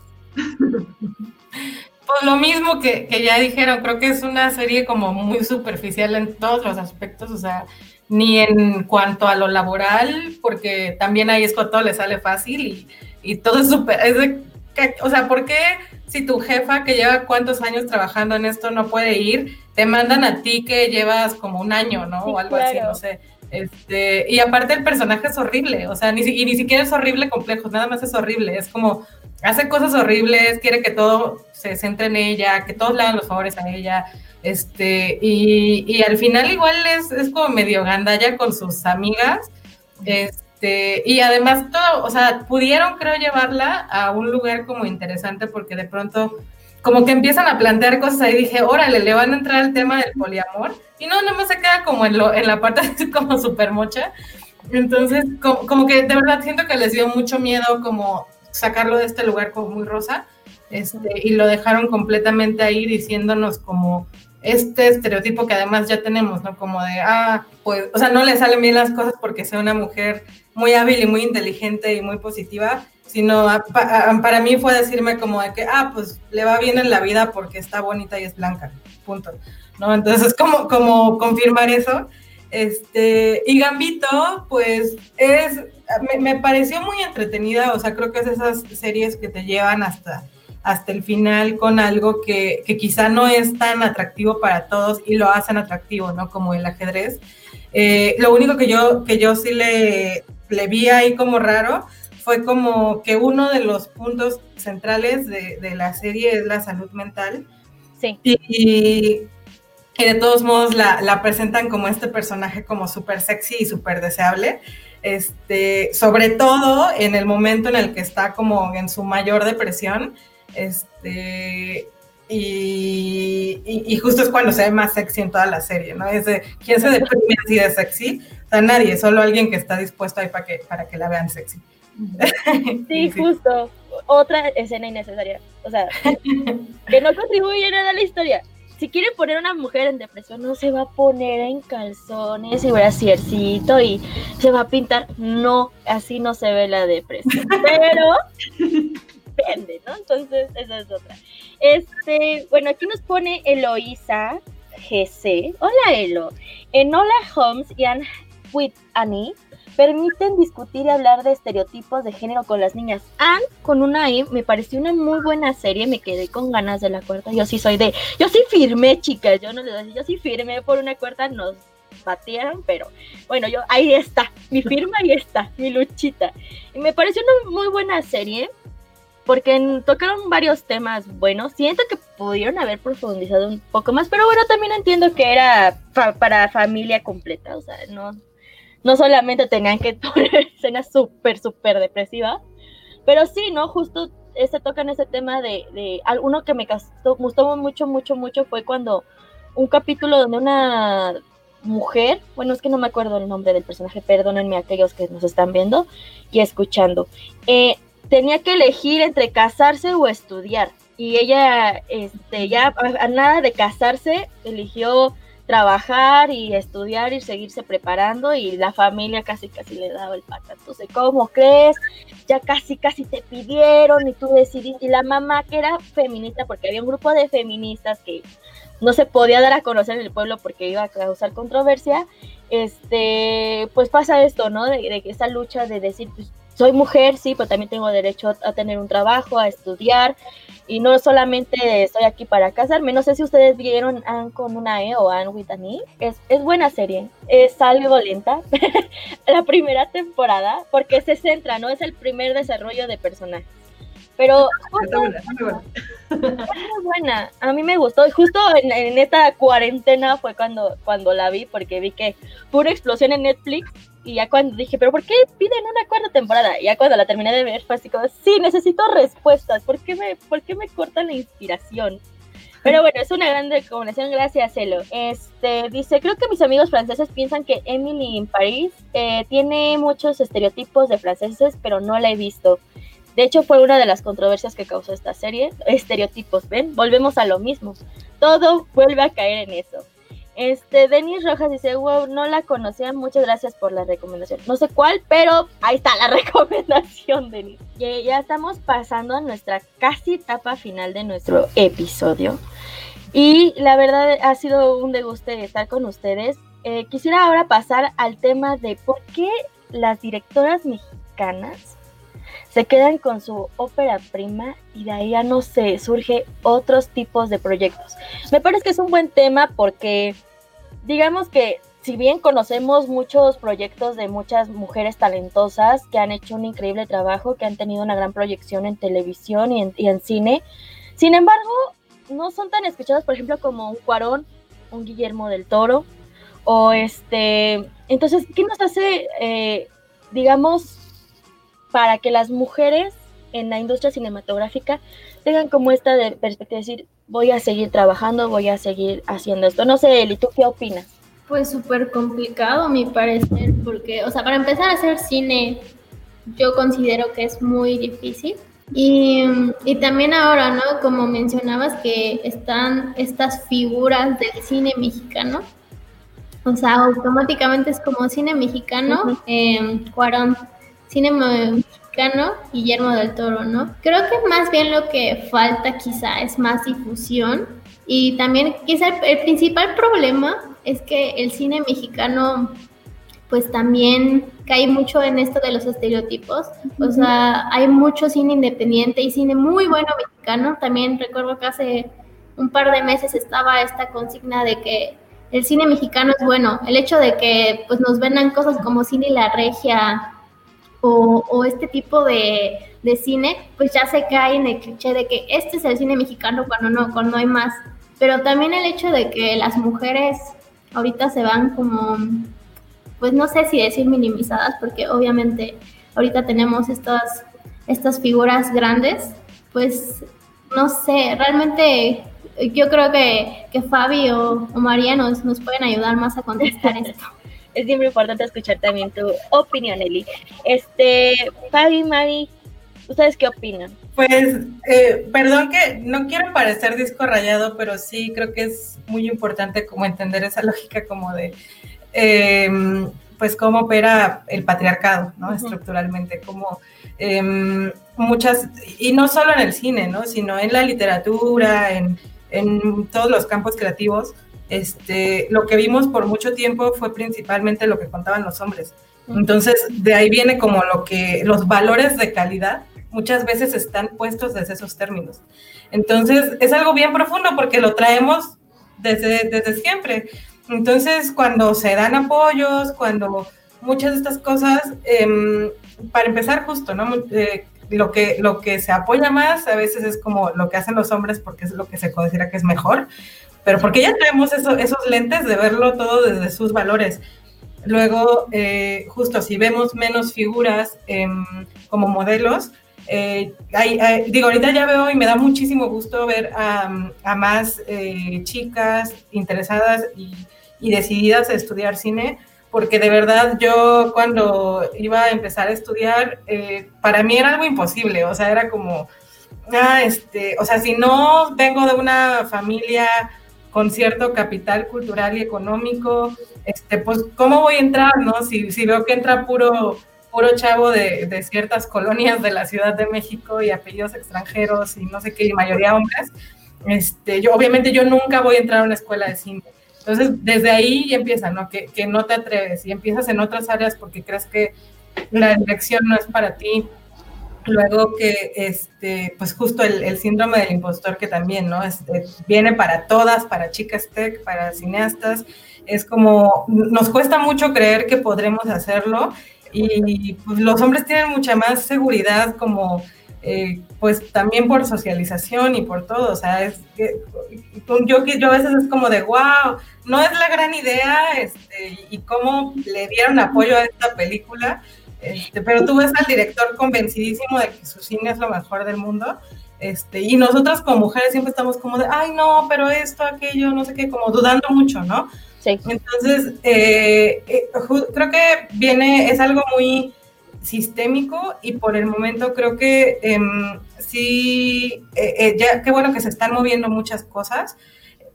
Pues lo mismo que, que ya dijeron, creo que es una serie como muy superficial en todos los aspectos, o sea, ni en cuanto a lo laboral, porque también ahí es cuando todo le sale fácil y, todo es súper, o sea, ¿por qué si tu jefa que lleva cuántos años trabajando en esto no puede ir, te mandan a ti que llevas como un año, ¿no? o algo así, no sé. Este, y aparte el personaje es horrible, o sea, ni, y ni siquiera es horrible complejo, nada más es horrible, es como, hace cosas horribles, quiere que todo se centre en ella, que todos le hagan los favores a ella, este, y, al final igual es, es, como medio gandalla con sus amigas. Este, y además todo, o sea, pudieron creo llevarla a un lugar como interesante porque de pronto como que empiezan a plantear cosas ahí, dije, órale, le van a entrar el tema del poliamor. Y no, no me se queda como en, lo, en la parte como súper mocha. Entonces, como, como, que de verdad siento que les dio mucho miedo como sacarlo de este lugar como muy rosa. Este, y lo dejaron completamente ahí diciéndonos como, este estereotipo que además ya tenemos, ¿no? Como de, ah, pues, o sea, no le salen bien las cosas porque sea una mujer muy hábil y muy inteligente y muy positiva, sino para mí fue decirme como de que, ah, pues le va bien en la vida porque está bonita y es blanca, punto, ¿no? Entonces, como, como confirmar eso. Este, y Gambito, pues es, me, me pareció muy entretenida, o sea, creo que es esas series que te llevan hasta hasta el final con algo que, quizá no es tan atractivo para todos y lo hacen atractivo, ¿no? Como el ajedrez. Eh, lo único que yo, que yo sí le, le vi ahí como raro fue como que uno de los puntos centrales de, la serie es la salud mental. Sí. Y, de todos modos la, la, presentan como este personaje como súper sexy y súper deseable. Este, sobre todo en el momento en el que está como en su mayor depresión este, y, justo es cuando se ve más sexy en toda la serie, ¿no? Es de, ¿quién se deprime así de sexy? O sea, nadie, solo alguien que está dispuesto ahí para que, para que la vean sexy. Sí, justo. Otra escena innecesaria. O sea, que no contribuye nada a la historia. si quiere poner una mujer en depresión, no se va a poner en calzones y brasiercito y se va a pintar. No, así no se ve la depresión. Pero depende, ¿no? Entonces, esa es otra. Este, bueno, aquí nos pone Eloisa GC. Hola, Elo. En Hola Homes y Anne with Annie permiten discutir y hablar de estereotipos de género con las niñas. Anne, con una E, me pareció una muy buena serie, me quedé con ganas de la cuarta. Yo sí soy de, yo sí firmé, chicas, yo no les decir, yo sí firmé por una cuarta, nos batieron, pero bueno, yo ahí está, mi firma ahí está, mi luchita. Y me pareció una muy buena serie porque tocaron varios temas buenos. Siento que pudieron haber profundizado un poco más, pero bueno, también entiendo que era para familia completa, o sea, no, no solamente tenían que poner escenas súper, súper depresivas, pero sí, ¿no? Justo se tocan ese tema de, de uno que me gustó mucho, mucho, mucho fue cuando un capítulo donde una mujer, bueno, es que no me acuerdo el nombre del personaje, perdónenme aquellos que nos están viendo y escuchando, eh, tenía que elegir entre casarse o estudiar. Y ella, este, ya a, nada de casarse, eligió trabajar y estudiar y seguirse preparando y la familia casi casi le daba el pato. Entonces, ¿cómo crees? Ya casi casi te pidieron y tú decidiste. Y la mamá que era feminista, porque había un grupo de feministas que no se podía dar a conocer en el pueblo porque iba a causar controversia, este, pues pasa esto, ¿no? De, de esa lucha de decir, pues, soy mujer, sí, pero también tengo derecho a tener un trabajo, a estudiar, y no solamente estoy aquí para casarme. No sé si ustedes vieron Anne con una E o Anne with an E. Es, es buena serie, es algo lenta la primera temporada, porque se centra, ¿no? Es el primer desarrollo de personajes. Pero es muy buena. A mí me gustó. Justo en, en, esta cuarentena fue cuando, cuando la vi, porque vi que una explosión en Netflix y ya cuando dije, ¿pero por qué piden una cuarta temporada? Y ya cuando la terminé de ver fue así como, sí, necesito respuestas, ¿por qué me, por qué me cortan la inspiración? Pero bueno, es una gran recomendación, gracias, Elo. Este, dice, creo que mis amigos franceses piensan que Emily in Paris eh, tiene muchos estereotipos de franceses, pero no la he visto. De hecho, fue una de las controversias que causó esta serie. Estereotipos, ¿ven? Volvemos a lo mismo. Todo vuelve a caer en eso. Este, Denis Rojas dice, wow, no la conocía, muchas gracias por la recomendación. No sé cuál, pero ahí está la recomendación, Denis. Ya, estamos pasando a nuestra casi etapa final de nuestro episodio. Y la verdad ha sido un deguste estar con ustedes. Eh, quisiera ahora pasar al tema de por qué las directoras mexicanas se quedan con su ópera prima y de ahí ya no sé, surge otros tipos de proyectos. Me parece que es un buen tema porque digamos que si bien conocemos muchos proyectos de muchas mujeres talentosas que han hecho un increíble trabajo, que han tenido una gran proyección en televisión y en, cine, sin embargo, no son tan escuchados, por ejemplo, como un Cuarón, un Guillermo del Toro, o este, entonces, ¿qué nos hace, eh, digamos, para que las mujeres en la industria cinematográfica tengan como esta de perspectiva de decir, voy a seguir trabajando, voy a seguir haciendo esto. No sé, Eli, ¿tú qué opinas? Pues súper complicado, a mi parecer, porque, o sea, para empezar a hacer cine, yo considero que es muy difícil. Y, y, también ahora, ¿no? Como mencionabas que están estas figuras del cine mexicano. O sea, automáticamente es como cine mexicano, eh, Cuarón, cine mexicano, Guillermo del Toro, ¿no? Creo que más bien lo que falta quizá es más difusión y también quizá el, principal problema es que el cine mexicano pues también cae mucho en esto de los estereotipos. O sea, hay mucho cine independiente y cine muy bueno mexicano. También recuerdo que hace un par de meses estaba esta consigna de que el cine mexicano es bueno. El hecho de que pues nos vendan cosas como Cine La Regia o, este tipo de, cine, pues ya se cae en el cliché de que este es el cine mexicano cuando no, cuando hay más. Pero también el hecho de que las mujeres ahorita se van como, pues no sé si decir minimizadas, porque obviamente ahorita tenemos estas, estas figuras grandes, pues no sé, realmente yo creo que, que Fabi o, o María nos, nos pueden ayudar más a contestar esto es siempre importante escuchar también tu opinión, Eli. Este, Fabi, Mari, ¿Ustedes qué opinan? Pues, eh, perdón que no quiero parecer disco rayado, pero sí creo que es muy importante como entender esa lógica como de, em, pues, cómo opera el patriarcado, ¿no? Estructuralmente, como em, muchas, y no solo en el cine, ¿no? Sino en la literatura, en, en todos los campos creativos, este, lo que vimos por mucho tiempo fue principalmente lo que contaban los hombres. Entonces, de ahí viene como lo que los valores de calidad muchas veces están puestos desde esos términos. Entonces, es algo bien profundo porque lo traemos desde, desde siempre. Entonces, cuando se dan apoyos, cuando muchas de estas cosas, em, para empezar justo, ¿no? Eh, lo, que, lo que se apoya más a veces es como lo que hacen los hombres porque es lo que se considera que es mejor, pero porque ya tenemos esos lentes de verlo todo desde sus valores. Luego, eh, justo si vemos menos figuras em, como modelos, eh, digo, ahorita ya veo y me da muchísimo gusto ver a, más eh, chicas interesadas y, decididas a estudiar cine, porque de verdad yo cuando iba a empezar a estudiar, eh, para mí era algo imposible, o sea, era como, ah, este, o sea, si no vengo de una familia con cierto capital cultural y económico, este, pues, ¿cómo voy a entrar, no? Si, si veo que entra puro puro chavo de, ciertas colonias de la Ciudad de México y apellidos extranjeros y no sé qué, y mayoría hombres, este, yo obviamente yo nunca voy a entrar a una escuela de cine. Entonces, desde ahí empieza, ¿no? Que, que no te atreves y empiezas en otras áreas porque crees que la dirección no es para ti. Luego que, este, pues justo el, el síndrome del impostor que también, ¿no? Este, viene para todas, para chicas tech, para cineastas. Es como, nos cuesta mucho creer que podremos hacerlo y pues, los hombres tienen mucha más seguridad como eh, pues también por socialización y por todo, o sea, es que yo, yo a veces es como de, wow, no es la gran idea, este, y cómo le dieron apoyo a esta película, este, pero tú ves al director convencidísimo de que su cine es lo mejor del mundo, este, y nosotras como mujeres siempre estamos como de, ay, no, pero esto, aquello, no sé qué, como dudando mucho, ¿no? Entonces, eh, eh, creo que viene, es algo muy sistémico y por el momento creo que em, sí, eh, ya qué bueno que se están moviendo muchas cosas,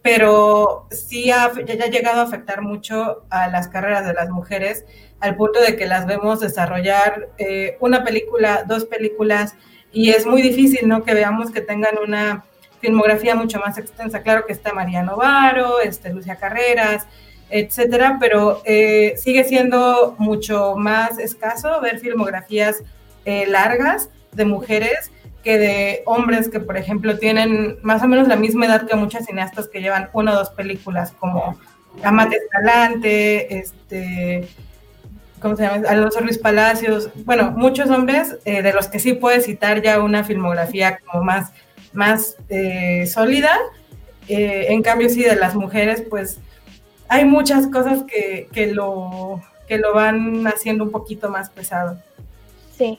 pero sí ha, ya ha llegado a afectar mucho a las carreras de las mujeres al punto de que las vemos desarrollar una película, dos películas y es muy difícil, ¿no? Que veamos que tengan una filmografía mucho más extensa. Claro que está María Novaro, este, Lucia Carreras, etcétera, pero eh, sigue siendo mucho más escaso ver filmografías eh, largas de mujeres que de hombres que, por ejemplo, tienen más o menos la misma edad que muchas cineastas que llevan una o dos películas, como Amate Escalante, este, ¿cómo se llama? Alonso Luis Palacios, bueno, muchos hombres eh, de los que sí puedes citar ya una filmografía como más más eh, sólida. Eh, en cambio, sí, de las mujeres, pues hay muchas cosas que, que, lo, que lo van haciendo un poquito más pesado. Sí,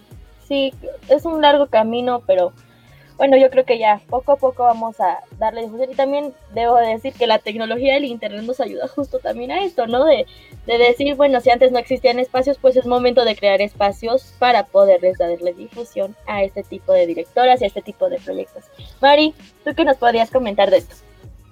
es un largo camino, pero bueno, yo creo que ya poco a poco vamos a darle difusión y también debo decir que la tecnología del Internet nos ayuda justo también a esto, ¿no? De, de decir, bueno, si antes no existían espacios, pues es momento de crear espacios para poderles darle difusión a este tipo de directoras y a este tipo de proyectos. Mari, ¿tú qué nos podrías comentar de esto?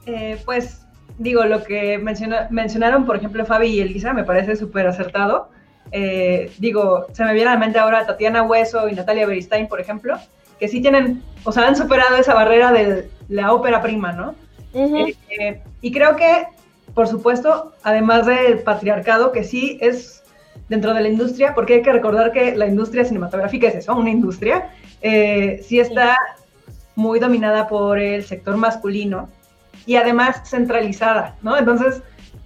Eh, pues digo, lo que mencionaron, por ejemplo, Fabi y Elisa, me parece súper acertado. Eh, digo, se me viene a la mente ahora Tatiana Hueso y Natalia Beristain, por ejemplo, que sí tienen, o sea, han superado esa barrera de la ópera prima, ¿no? Eh, eh, y creo que, por supuesto, además del patriarcado, que sí es dentro de la industria, porque hay que recordar que la industria cinematográfica es eso, una industria, sí está muy dominada por el sector masculino y además centralizada, ¿no? Entonces,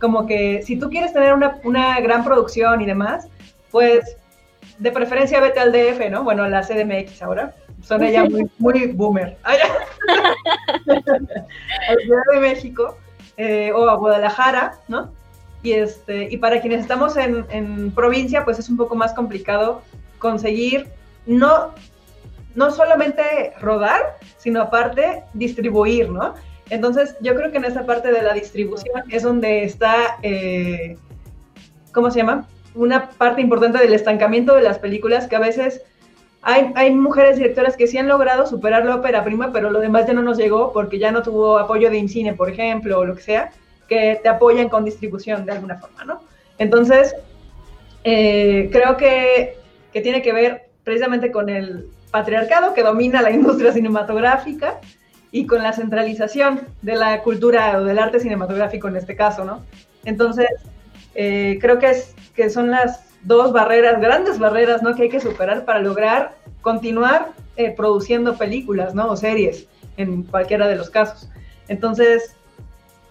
como que si tú quieres tener una, una gran producción y demás, pues de preferencia vete al DF, ¿no? Bueno, a la CDMX ahora son ella muy, muy boomer. a Ciudad de México eh, o a Guadalajara, ¿no? Y, este, y para quienes estamos en, en, provincia, pues es un poco más complicado conseguir no, no solamente rodar, sino aparte distribuir, ¿no? Entonces, yo creo que en esa parte de la distribución es donde está, eh, ¿cómo se llama? Una parte importante del estancamiento de las películas que a veces hay, hay mujeres directoras que sí han logrado superar la ópera prima, pero lo demás ya no nos llegó porque ya no tuvo apoyo de INCINE, por ejemplo, o lo que sea, que te apoyan con distribución de alguna forma, ¿no? Entonces, eh, creo que, que tiene que ver precisamente con el patriarcado que domina la industria cinematográfica y con la centralización de la cultura o del arte cinematográfico en este caso, ¿no? Entonces, eh, creo que, es, que son las dos barreras, grandes barreras, ¿no? Que hay que superar para lograr continuar eh, produciendo películas, ¿no? O series, en cualquiera de los casos. Entonces,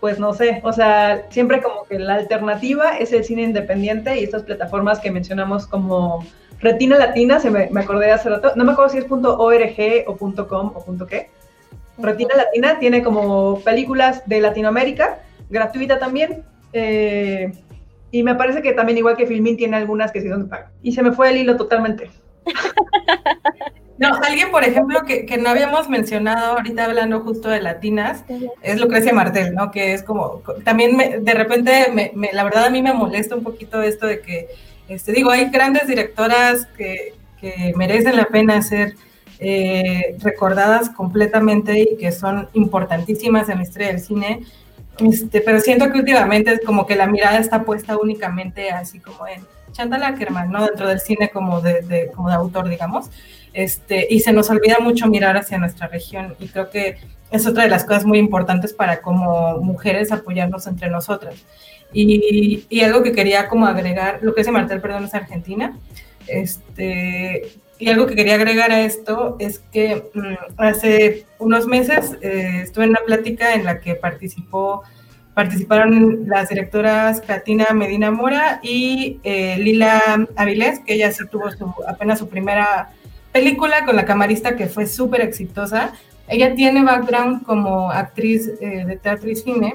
pues no sé, o sea, siempre como que la alternativa es el cine independiente y estas plataformas que mencionamos como Retina Latina, se me, me acordé hace rato, no me acuerdo si es .org o .com o .qué. Retina Latina tiene como películas de Latinoamérica, gratuita también, eh, y me parece que también igual que Filmin tiene algunas que sí son de pago. Y se me fue el hilo totalmente. No, alguien, por ejemplo, que, que, no habíamos mencionado ahorita hablando justo de latinas, es Lucrecia Martel, ¿no? Que es como, también me, de repente, me, me, la verdad a mí me molesta un poquito esto de que, este, digo, hay grandes directoras que, que merecen la pena ser eh, recordadas completamente y que son importantísimas en la historia del cine, este, pero siento que últimamente es como que la mirada está puesta únicamente así como en Chantal Ackerman, ¿no? Dentro del cine como de, de, como de autor, digamos. Este, y se nos olvida mucho mirar hacia nuestra región y creo que es otra de las cosas muy importantes para como mujeres apoyarnos entre nosotras. Y, y algo que quería como agregar, lo que dice Martel, perdón, es Argentina. Este, y algo que quería agregar a esto es que mmm, hace unos meses eh, estuve en una plática en la que participó, participaron las directoras Katina Medina Mora y eh, Lila Avilés, que ella sí tuvo su, apenas su primera película con la camarista que fue súper exitosa. Ella tiene background como actriz eh, de teatro y cine,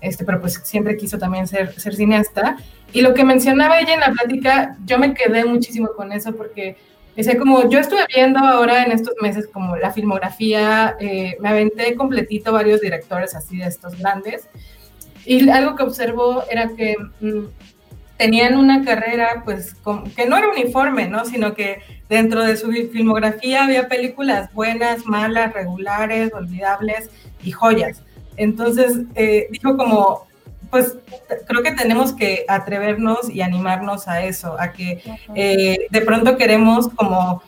este, pero pues siempre quiso también ser, ser cineasta. Y lo que mencionaba ella en la plática, yo me quedé muchísimo con eso porque decía como, yo estuve viendo ahora en estos meses como la filmografía, eh, me aventé completito varios directores así de estos grandes. Y algo que observó era que mmm, tenían una carrera pues que no era uniforme, ¿no? Sino que dentro de su filmografía había películas buenas, malas, regulares, olvidables y joyas. Entonces, eh, dijo como, pues creo que tenemos que atrevernos y animarnos a eso, a que eh, de pronto queremos como,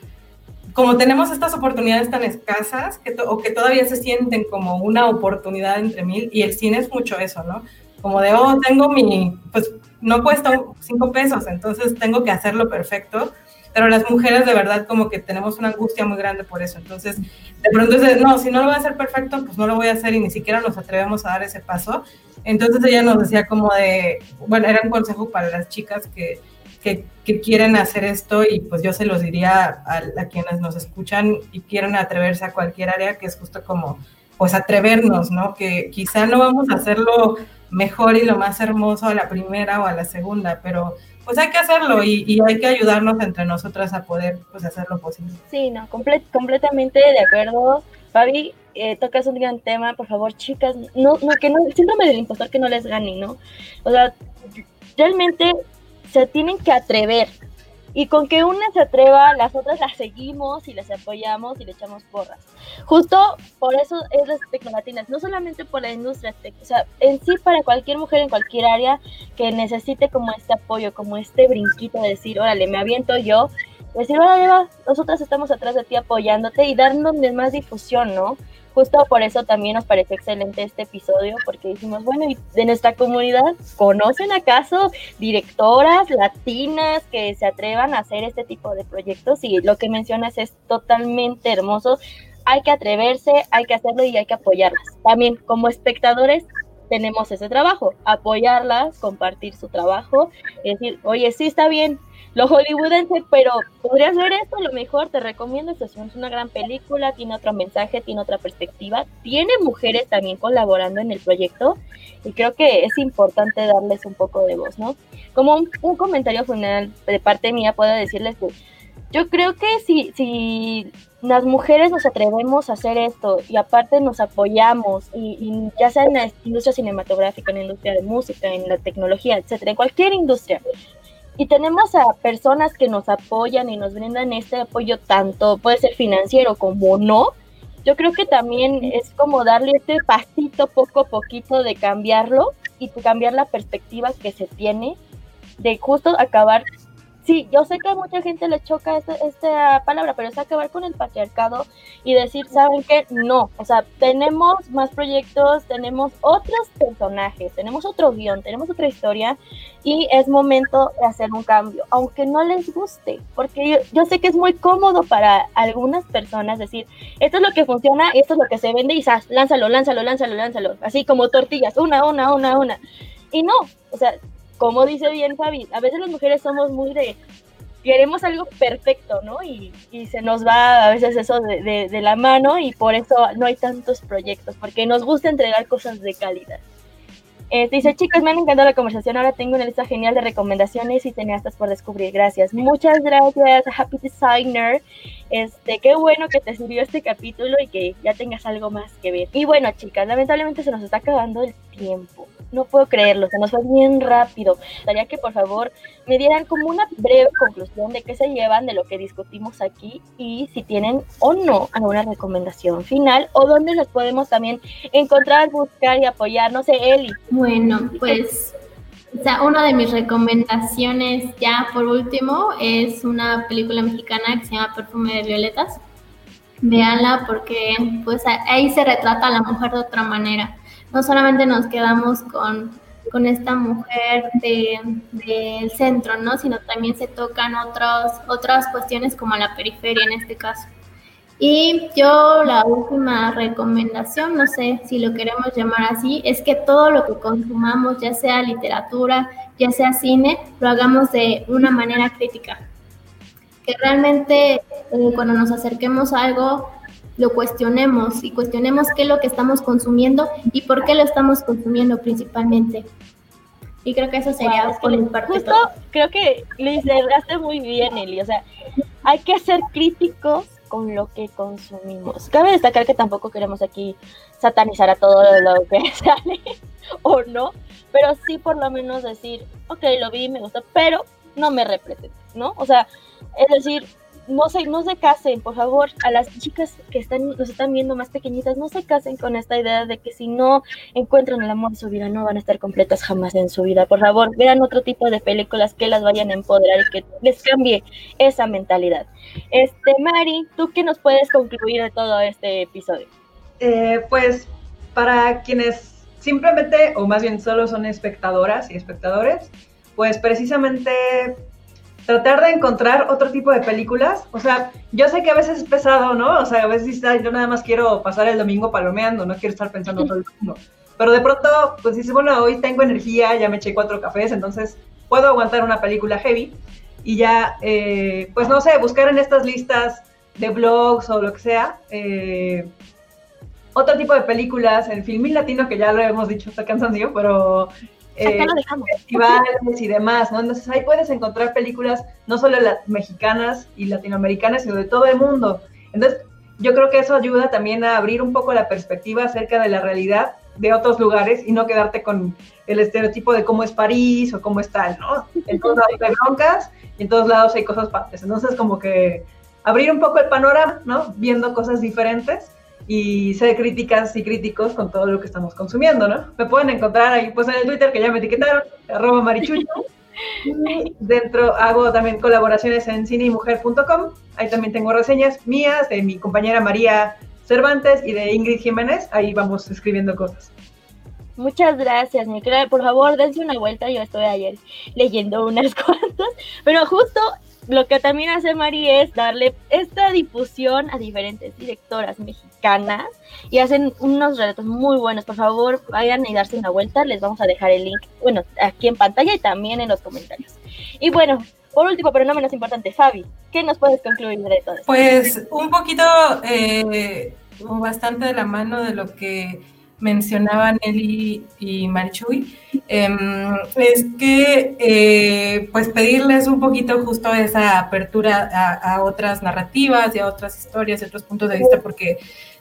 como tenemos estas oportunidades tan escasas que o que todavía se sienten como una oportunidad entre mil, y el cine es mucho eso, ¿no? Como de, oh, tengo mi, pues no cuesta cinco pesos, entonces tengo que hacerlo perfecto. Pero las mujeres de verdad como que tenemos una angustia muy grande por eso. Entonces, de pronto es no, si no lo voy a hacer perfecto, pues no lo voy a hacer y ni siquiera nos atrevemos a dar ese paso. Entonces ella nos decía como de, bueno, era un consejo para las chicas que, que, que quieren hacer esto y pues yo se los diría a, a, quienes nos escuchan y quieren atreverse a cualquier área, que es justo como, pues atrevernos, ¿no? Que quizá no vamos a hacerlo mejor y lo más hermoso a la primera o a la segunda, pero pues hay que hacerlo y, y, hay que ayudarnos entre nosotras a poder pues hacer lo posible. Sí, no, comple completamente de acuerdo. Fabi, eh, tocas un gran tema, por favor, chicas, no, no, que no, síndrome del impostor que no les gane, ¿no? O sea, realmente se tienen que atrever. Y con que una se atreva, las otras las seguimos y las apoyamos y le echamos porras. Justo por eso es las tecnolatinas, no solamente por la industria, o sea, en sí para cualquier mujer en cualquier área que necesite como este apoyo, como este brinquito de decir, órale, me aviento yo, decir, órale, va, nosotras estamos atrás de ti apoyándote y dándoles más difusión, ¿no? Justo por eso también nos pareció excelente este episodio, porque dijimos, bueno, ¿y de nuestra comunidad conocen acaso directoras latinas que se atrevan a hacer este tipo de proyectos? Y lo que mencionas es totalmente hermoso. Hay que atreverse, hay que hacerlo y hay que apoyarlas. También como espectadores tenemos ese trabajo, apoyarlas, compartir su trabajo, decir, oye, sí está bien, lo hollywoodense, pero podrías ver esto, a lo mejor te recomiendo, esta es una gran película, tiene otro mensaje, tiene otra perspectiva, tiene mujeres también colaborando en el proyecto y creo que es importante darles un poco de voz, ¿no? Como un, un comentario final de parte mía puedo decirles que yo creo que si, si las mujeres nos atrevemos a hacer esto y aparte nos apoyamos, y, y, ya sea en la industria cinematográfica, en la industria de música, en la tecnología, etcétera, en cualquier industria, y tenemos a personas que nos apoyan y nos brindan este apoyo tanto, puede ser financiero como no, yo creo que también es como darle este pasito poco a poquito de cambiarlo y cambiar la perspectiva que se tiene de justo acabar sí, yo sé que a mucha gente le choca esta, esta palabra, pero es acabar con el patriarcado y decir, ¿saben qué? No, o sea, tenemos más proyectos, tenemos otros personajes, tenemos otro guion, tenemos otra historia y es momento de hacer un cambio, aunque no les guste, porque yo, sé que es muy cómodo para algunas personas decir, esto es lo que funciona, esto es lo que se vende y ¡zas! lánzalo, lánzalo, lánzalo, lánzalo, así como tortillas, una, una, una, una. Y no, o sea, como dice bien Fabi, a veces las mujeres somos muy de, queremos algo perfecto, ¿no? Y, se nos va a veces eso de, la mano y por eso no hay tantos proyectos, porque nos gusta entregar cosas de calidad. Este, dice, chicas, me han encantado la conversación. Ahora tengo una lista genial de recomendaciones y cineastas por descubrir. Gracias. Muchas gracias, Happy Designer. Este, qué bueno que te sirvió este capítulo y que ya tengas algo más que ver. Y bueno, chicas, lamentablemente se nos está acabando el tiempo. No puedo creerlo, se nos fue bien rápido. Gustaría que por favor me dieran como una breve conclusión de qué se llevan de lo que discutimos aquí y si tienen o no alguna recomendación final o dónde las podemos también encontrar, buscar y apoyar. No sé, Eli. Bueno, pues o sea, una de mis recomendaciones ya por último es una película mexicana que se llama Perfume de Violetas. Véanla porque pues ahí se retrata a la mujer de otra manera no solamente nos quedamos con, con esta mujer del de, centro, ¿no? Sino también se tocan otros, otras cuestiones como la periferia en este caso. Y yo la última recomendación, no sé si lo queremos llamar así, es que todo lo que consumamos, ya sea literatura, ya sea cine, lo hagamos de una manera crítica. Que realmente eh, cuando nos acerquemos a algo, lo cuestionemos y cuestionemos qué es lo que estamos consumiendo y por qué lo estamos consumiendo principalmente. Y creo que eso sería por el parte. Justo creo que lo cerraste muy bien, Eli. O sea, hay que ser críticos con lo que consumimos. Cabe destacar que tampoco queremos aquí satanizar a todo lo que sale o no, pero sí por lo menos decir, ok, lo vi, me gustó, pero no me representa, ¿no? O sea, es decir, no se, no se casen, por favor, a las chicas que están, nos están viendo más pequeñitas, no se casen con esta idea de que si no encuentran el amor en su vida, no van a estar completas jamás en su vida. Por favor, vean otro tipo de películas que las vayan a empoderar y que les cambie esa mentalidad. Este, Mari, ¿tú qué nos puedes concluir de todo este episodio? Eh, pues para quienes simplemente, o más bien solo son espectadoras y espectadores, pues precisamente tratar de encontrar otro tipo de películas. O sea, yo sé que a veces es pesado, ¿no? O sea, a veces yo nada más quiero pasar el domingo palomeando, no quiero estar pensando todo el mundo. Pero de pronto, pues dices, bueno, hoy tengo energía, ya me eché cuatro cafés, entonces puedo aguantar una película heavy y ya, eh, pues no sé, buscar en estas listas de blogs o lo que sea, eh, otro tipo de películas, en Filmín Latino, que ya lo hemos dicho, está cansancio, pero eh, festivales y demás, ¿no? Entonces ahí puedes encontrar películas no solo las mexicanas y latinoamericanas, sino de todo el mundo. Entonces yo creo que eso ayuda también a abrir un poco la perspectiva acerca de la realidad de otros lugares y no quedarte con el estereotipo de cómo es París o cómo es tal, ¿no? En todos lados hay broncas y en todos lados hay cosas padres. Entonces como que abrir un poco el panorama, ¿no? Viendo cosas diferentes y ser críticas y críticos con todo lo que estamos consumiendo, ¿no? Me pueden encontrar ahí, pues en el Twitter que ya me etiquetaron, arroba marichucho. Dentro hago también colaboraciones en cineymujer.com. Ahí también tengo reseñas mías de mi compañera María Cervantes y de Ingrid Jiménez. Ahí vamos escribiendo cosas. Muchas gracias, mi Por favor, dense una vuelta. Yo estoy ayer leyendo unas cuantas. Pero justo lo que también hace Mari es darle esta difusión a diferentes directoras mexicanas y hacen unos relatos muy buenos. Por favor, vayan y darse una vuelta. Les vamos a dejar el link, bueno, aquí en pantalla y también en los comentarios. Y bueno, por último, pero no menos importante, Fabi, ¿qué nos puedes concluir de todo esto? Pues un poquito, eh, bastante de la mano de lo que mencionaban Eli y Marichuy, em, es que eh, pues pedirles un poquito justo esa apertura a, otras narrativas y a otras historias y otros puntos de vista, porque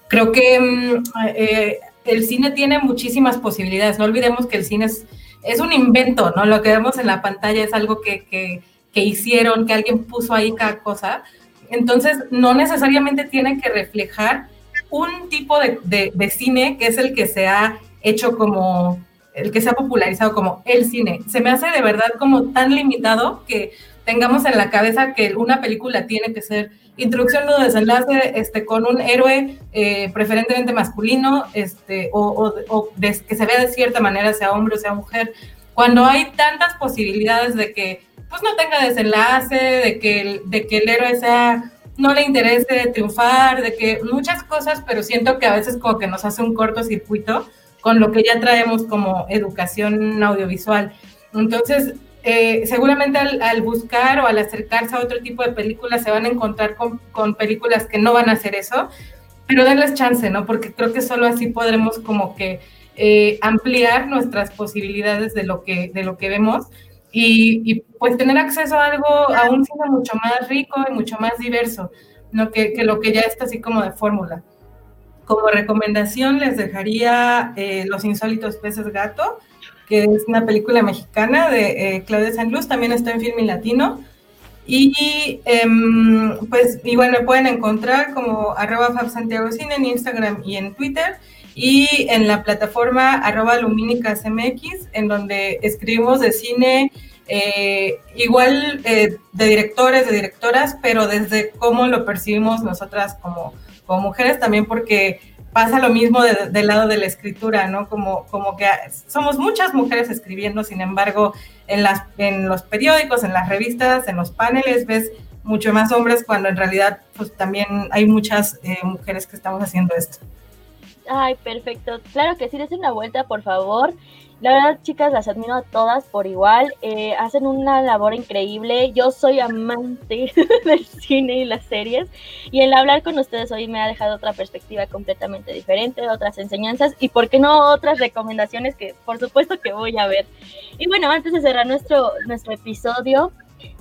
creo que em, eh, el cine tiene muchísimas posibilidades. No olvidemos que el cine es es un invento, ¿no? Lo que vemos en la pantalla es algo que, que, que hicieron, que alguien puso ahí cada cosa. Entonces, no necesariamente tiene que reflejar un tipo de, de, cine que es el que se ha hecho como, el que se ha popularizado como el cine. Se me hace de verdad como tan limitado que tengamos en la cabeza que una película tiene que ser introducción, nudo, desenlace, este, con un héroe eh, preferentemente masculino, este, o, o, que se vea de cierta manera, sea hombre o sea mujer, cuando hay tantas posibilidades de que pues no tenga desenlace, de que, de que el héroe sea no le interese triunfar, de que muchas cosas, pero siento que a veces como que nos hace un cortocircuito con lo que ya traemos como educación audiovisual. Entonces, eh, seguramente al, buscar o al acercarse a otro tipo de películas se van a encontrar con, con, películas que no van a hacer eso, pero denles chance, ¿no? Porque creo que solo así podremos como que eh, ampliar nuestras posibilidades de lo que, de lo que vemos y, pues tener acceso a algo, a un cine mucho más rico y mucho más diverso, ¿no? que, que lo que ya está así como de fórmula. Como recomendación les dejaría eh, Los insólitos peces gato, que es una película mexicana de eh, Claudia San Luz, también está en Filmi Latino. Y em, pues igual me pueden encontrar como arroba Fab Santiago Cine en Instagram y en Twitter y en la plataforma arroba MX, en donde escribimos de cine, eh, igual eh, de directores, de directoras, pero desde cómo lo percibimos nosotras como, como mujeres, también porque pasa lo mismo del lado de la escritura, ¿no? Como, como que somos muchas mujeres escribiendo, sin embargo, en, las, en los periódicos, en las revistas, en los paneles, ves mucho más hombres cuando en realidad pues también hay muchas eh, mujeres que estamos haciendo esto. Ay, perfecto. Claro que sí, des una vuelta, por favor. La verdad, chicas, las admiro a todas por igual. Eh, hacen una labor increíble. Yo soy amante del cine y las series. Y el hablar con ustedes hoy me ha dejado otra perspectiva completamente diferente, otras enseñanzas y, ¿por qué no, otras recomendaciones que por supuesto que voy a ver? Y bueno, antes de cerrar nuestro, nuestro episodio,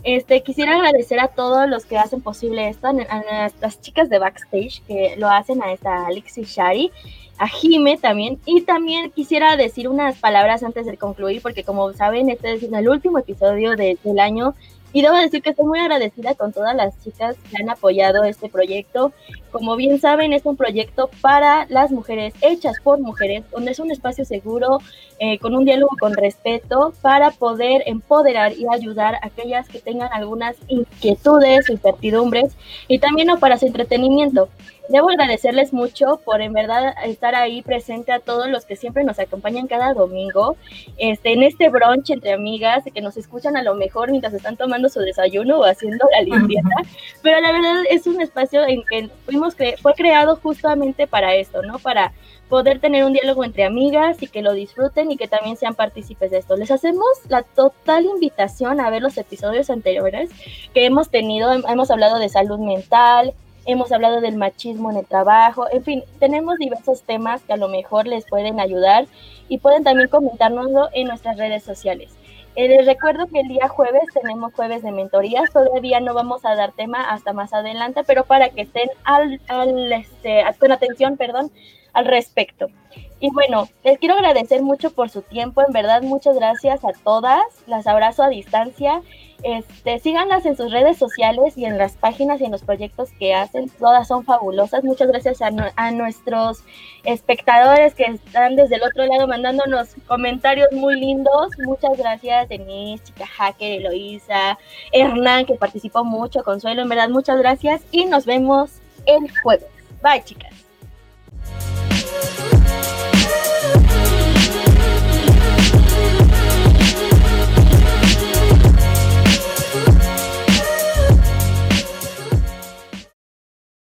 este, quisiera agradecer a todos los que hacen posible esto, a, nuestras chicas de backstage que lo hacen, a esta Alexis Shari, a Jime también, y también quisiera decir unas palabras antes de concluir, porque como saben, este es el último episodio del año y debo decir que estoy muy agradecida con todas las chicas que han apoyado este proyecto. Como bien saben, es un proyecto para las mujeres, hechas por mujeres, donde es un espacio seguro, eh, con un diálogo con respeto, para poder empoderar y ayudar a aquellas que tengan algunas inquietudes incertidumbres, y también para su entretenimiento. Debo agradecerles mucho por en verdad estar ahí presente a todos los que siempre nos acompañan cada domingo, este, en este brunch entre amigas, que nos escuchan a lo mejor mientras están tomando su desayuno o haciendo la limpieza, pero la verdad es un espacio en que fuimos fue creado justamente para esto, ¿no? Para poder tener un diálogo entre amigas y que lo disfruten y que también sean partícipes de esto. Les hacemos la total invitación a ver los episodios anteriores que hemos tenido, hemos hablado de salud mental, hemos hablado del machismo en el trabajo, en fin, tenemos diversos temas que a lo mejor les pueden ayudar y pueden también comentárnoslo en nuestras redes sociales. Eh, les recuerdo que el día jueves tenemos jueves de mentorías, todavía no vamos a dar tema hasta más adelante, pero para que estén este, con atención, perdón, al respecto. Y bueno, les quiero agradecer mucho por su tiempo, en verdad muchas gracias a todas, las abrazo a distancia este, síganlas en sus redes sociales y en las páginas y en los proyectos que hacen. Todas son fabulosas. Muchas gracias a, nuestros espectadores que están desde el otro lado mandándonos comentarios muy lindos. Muchas gracias, Denise, Chica Hacker, Eloisa, Hernán, que participó mucho, Consuelo, en verdad, muchas gracias. Y nos vemos el jueves. Bye, chicas.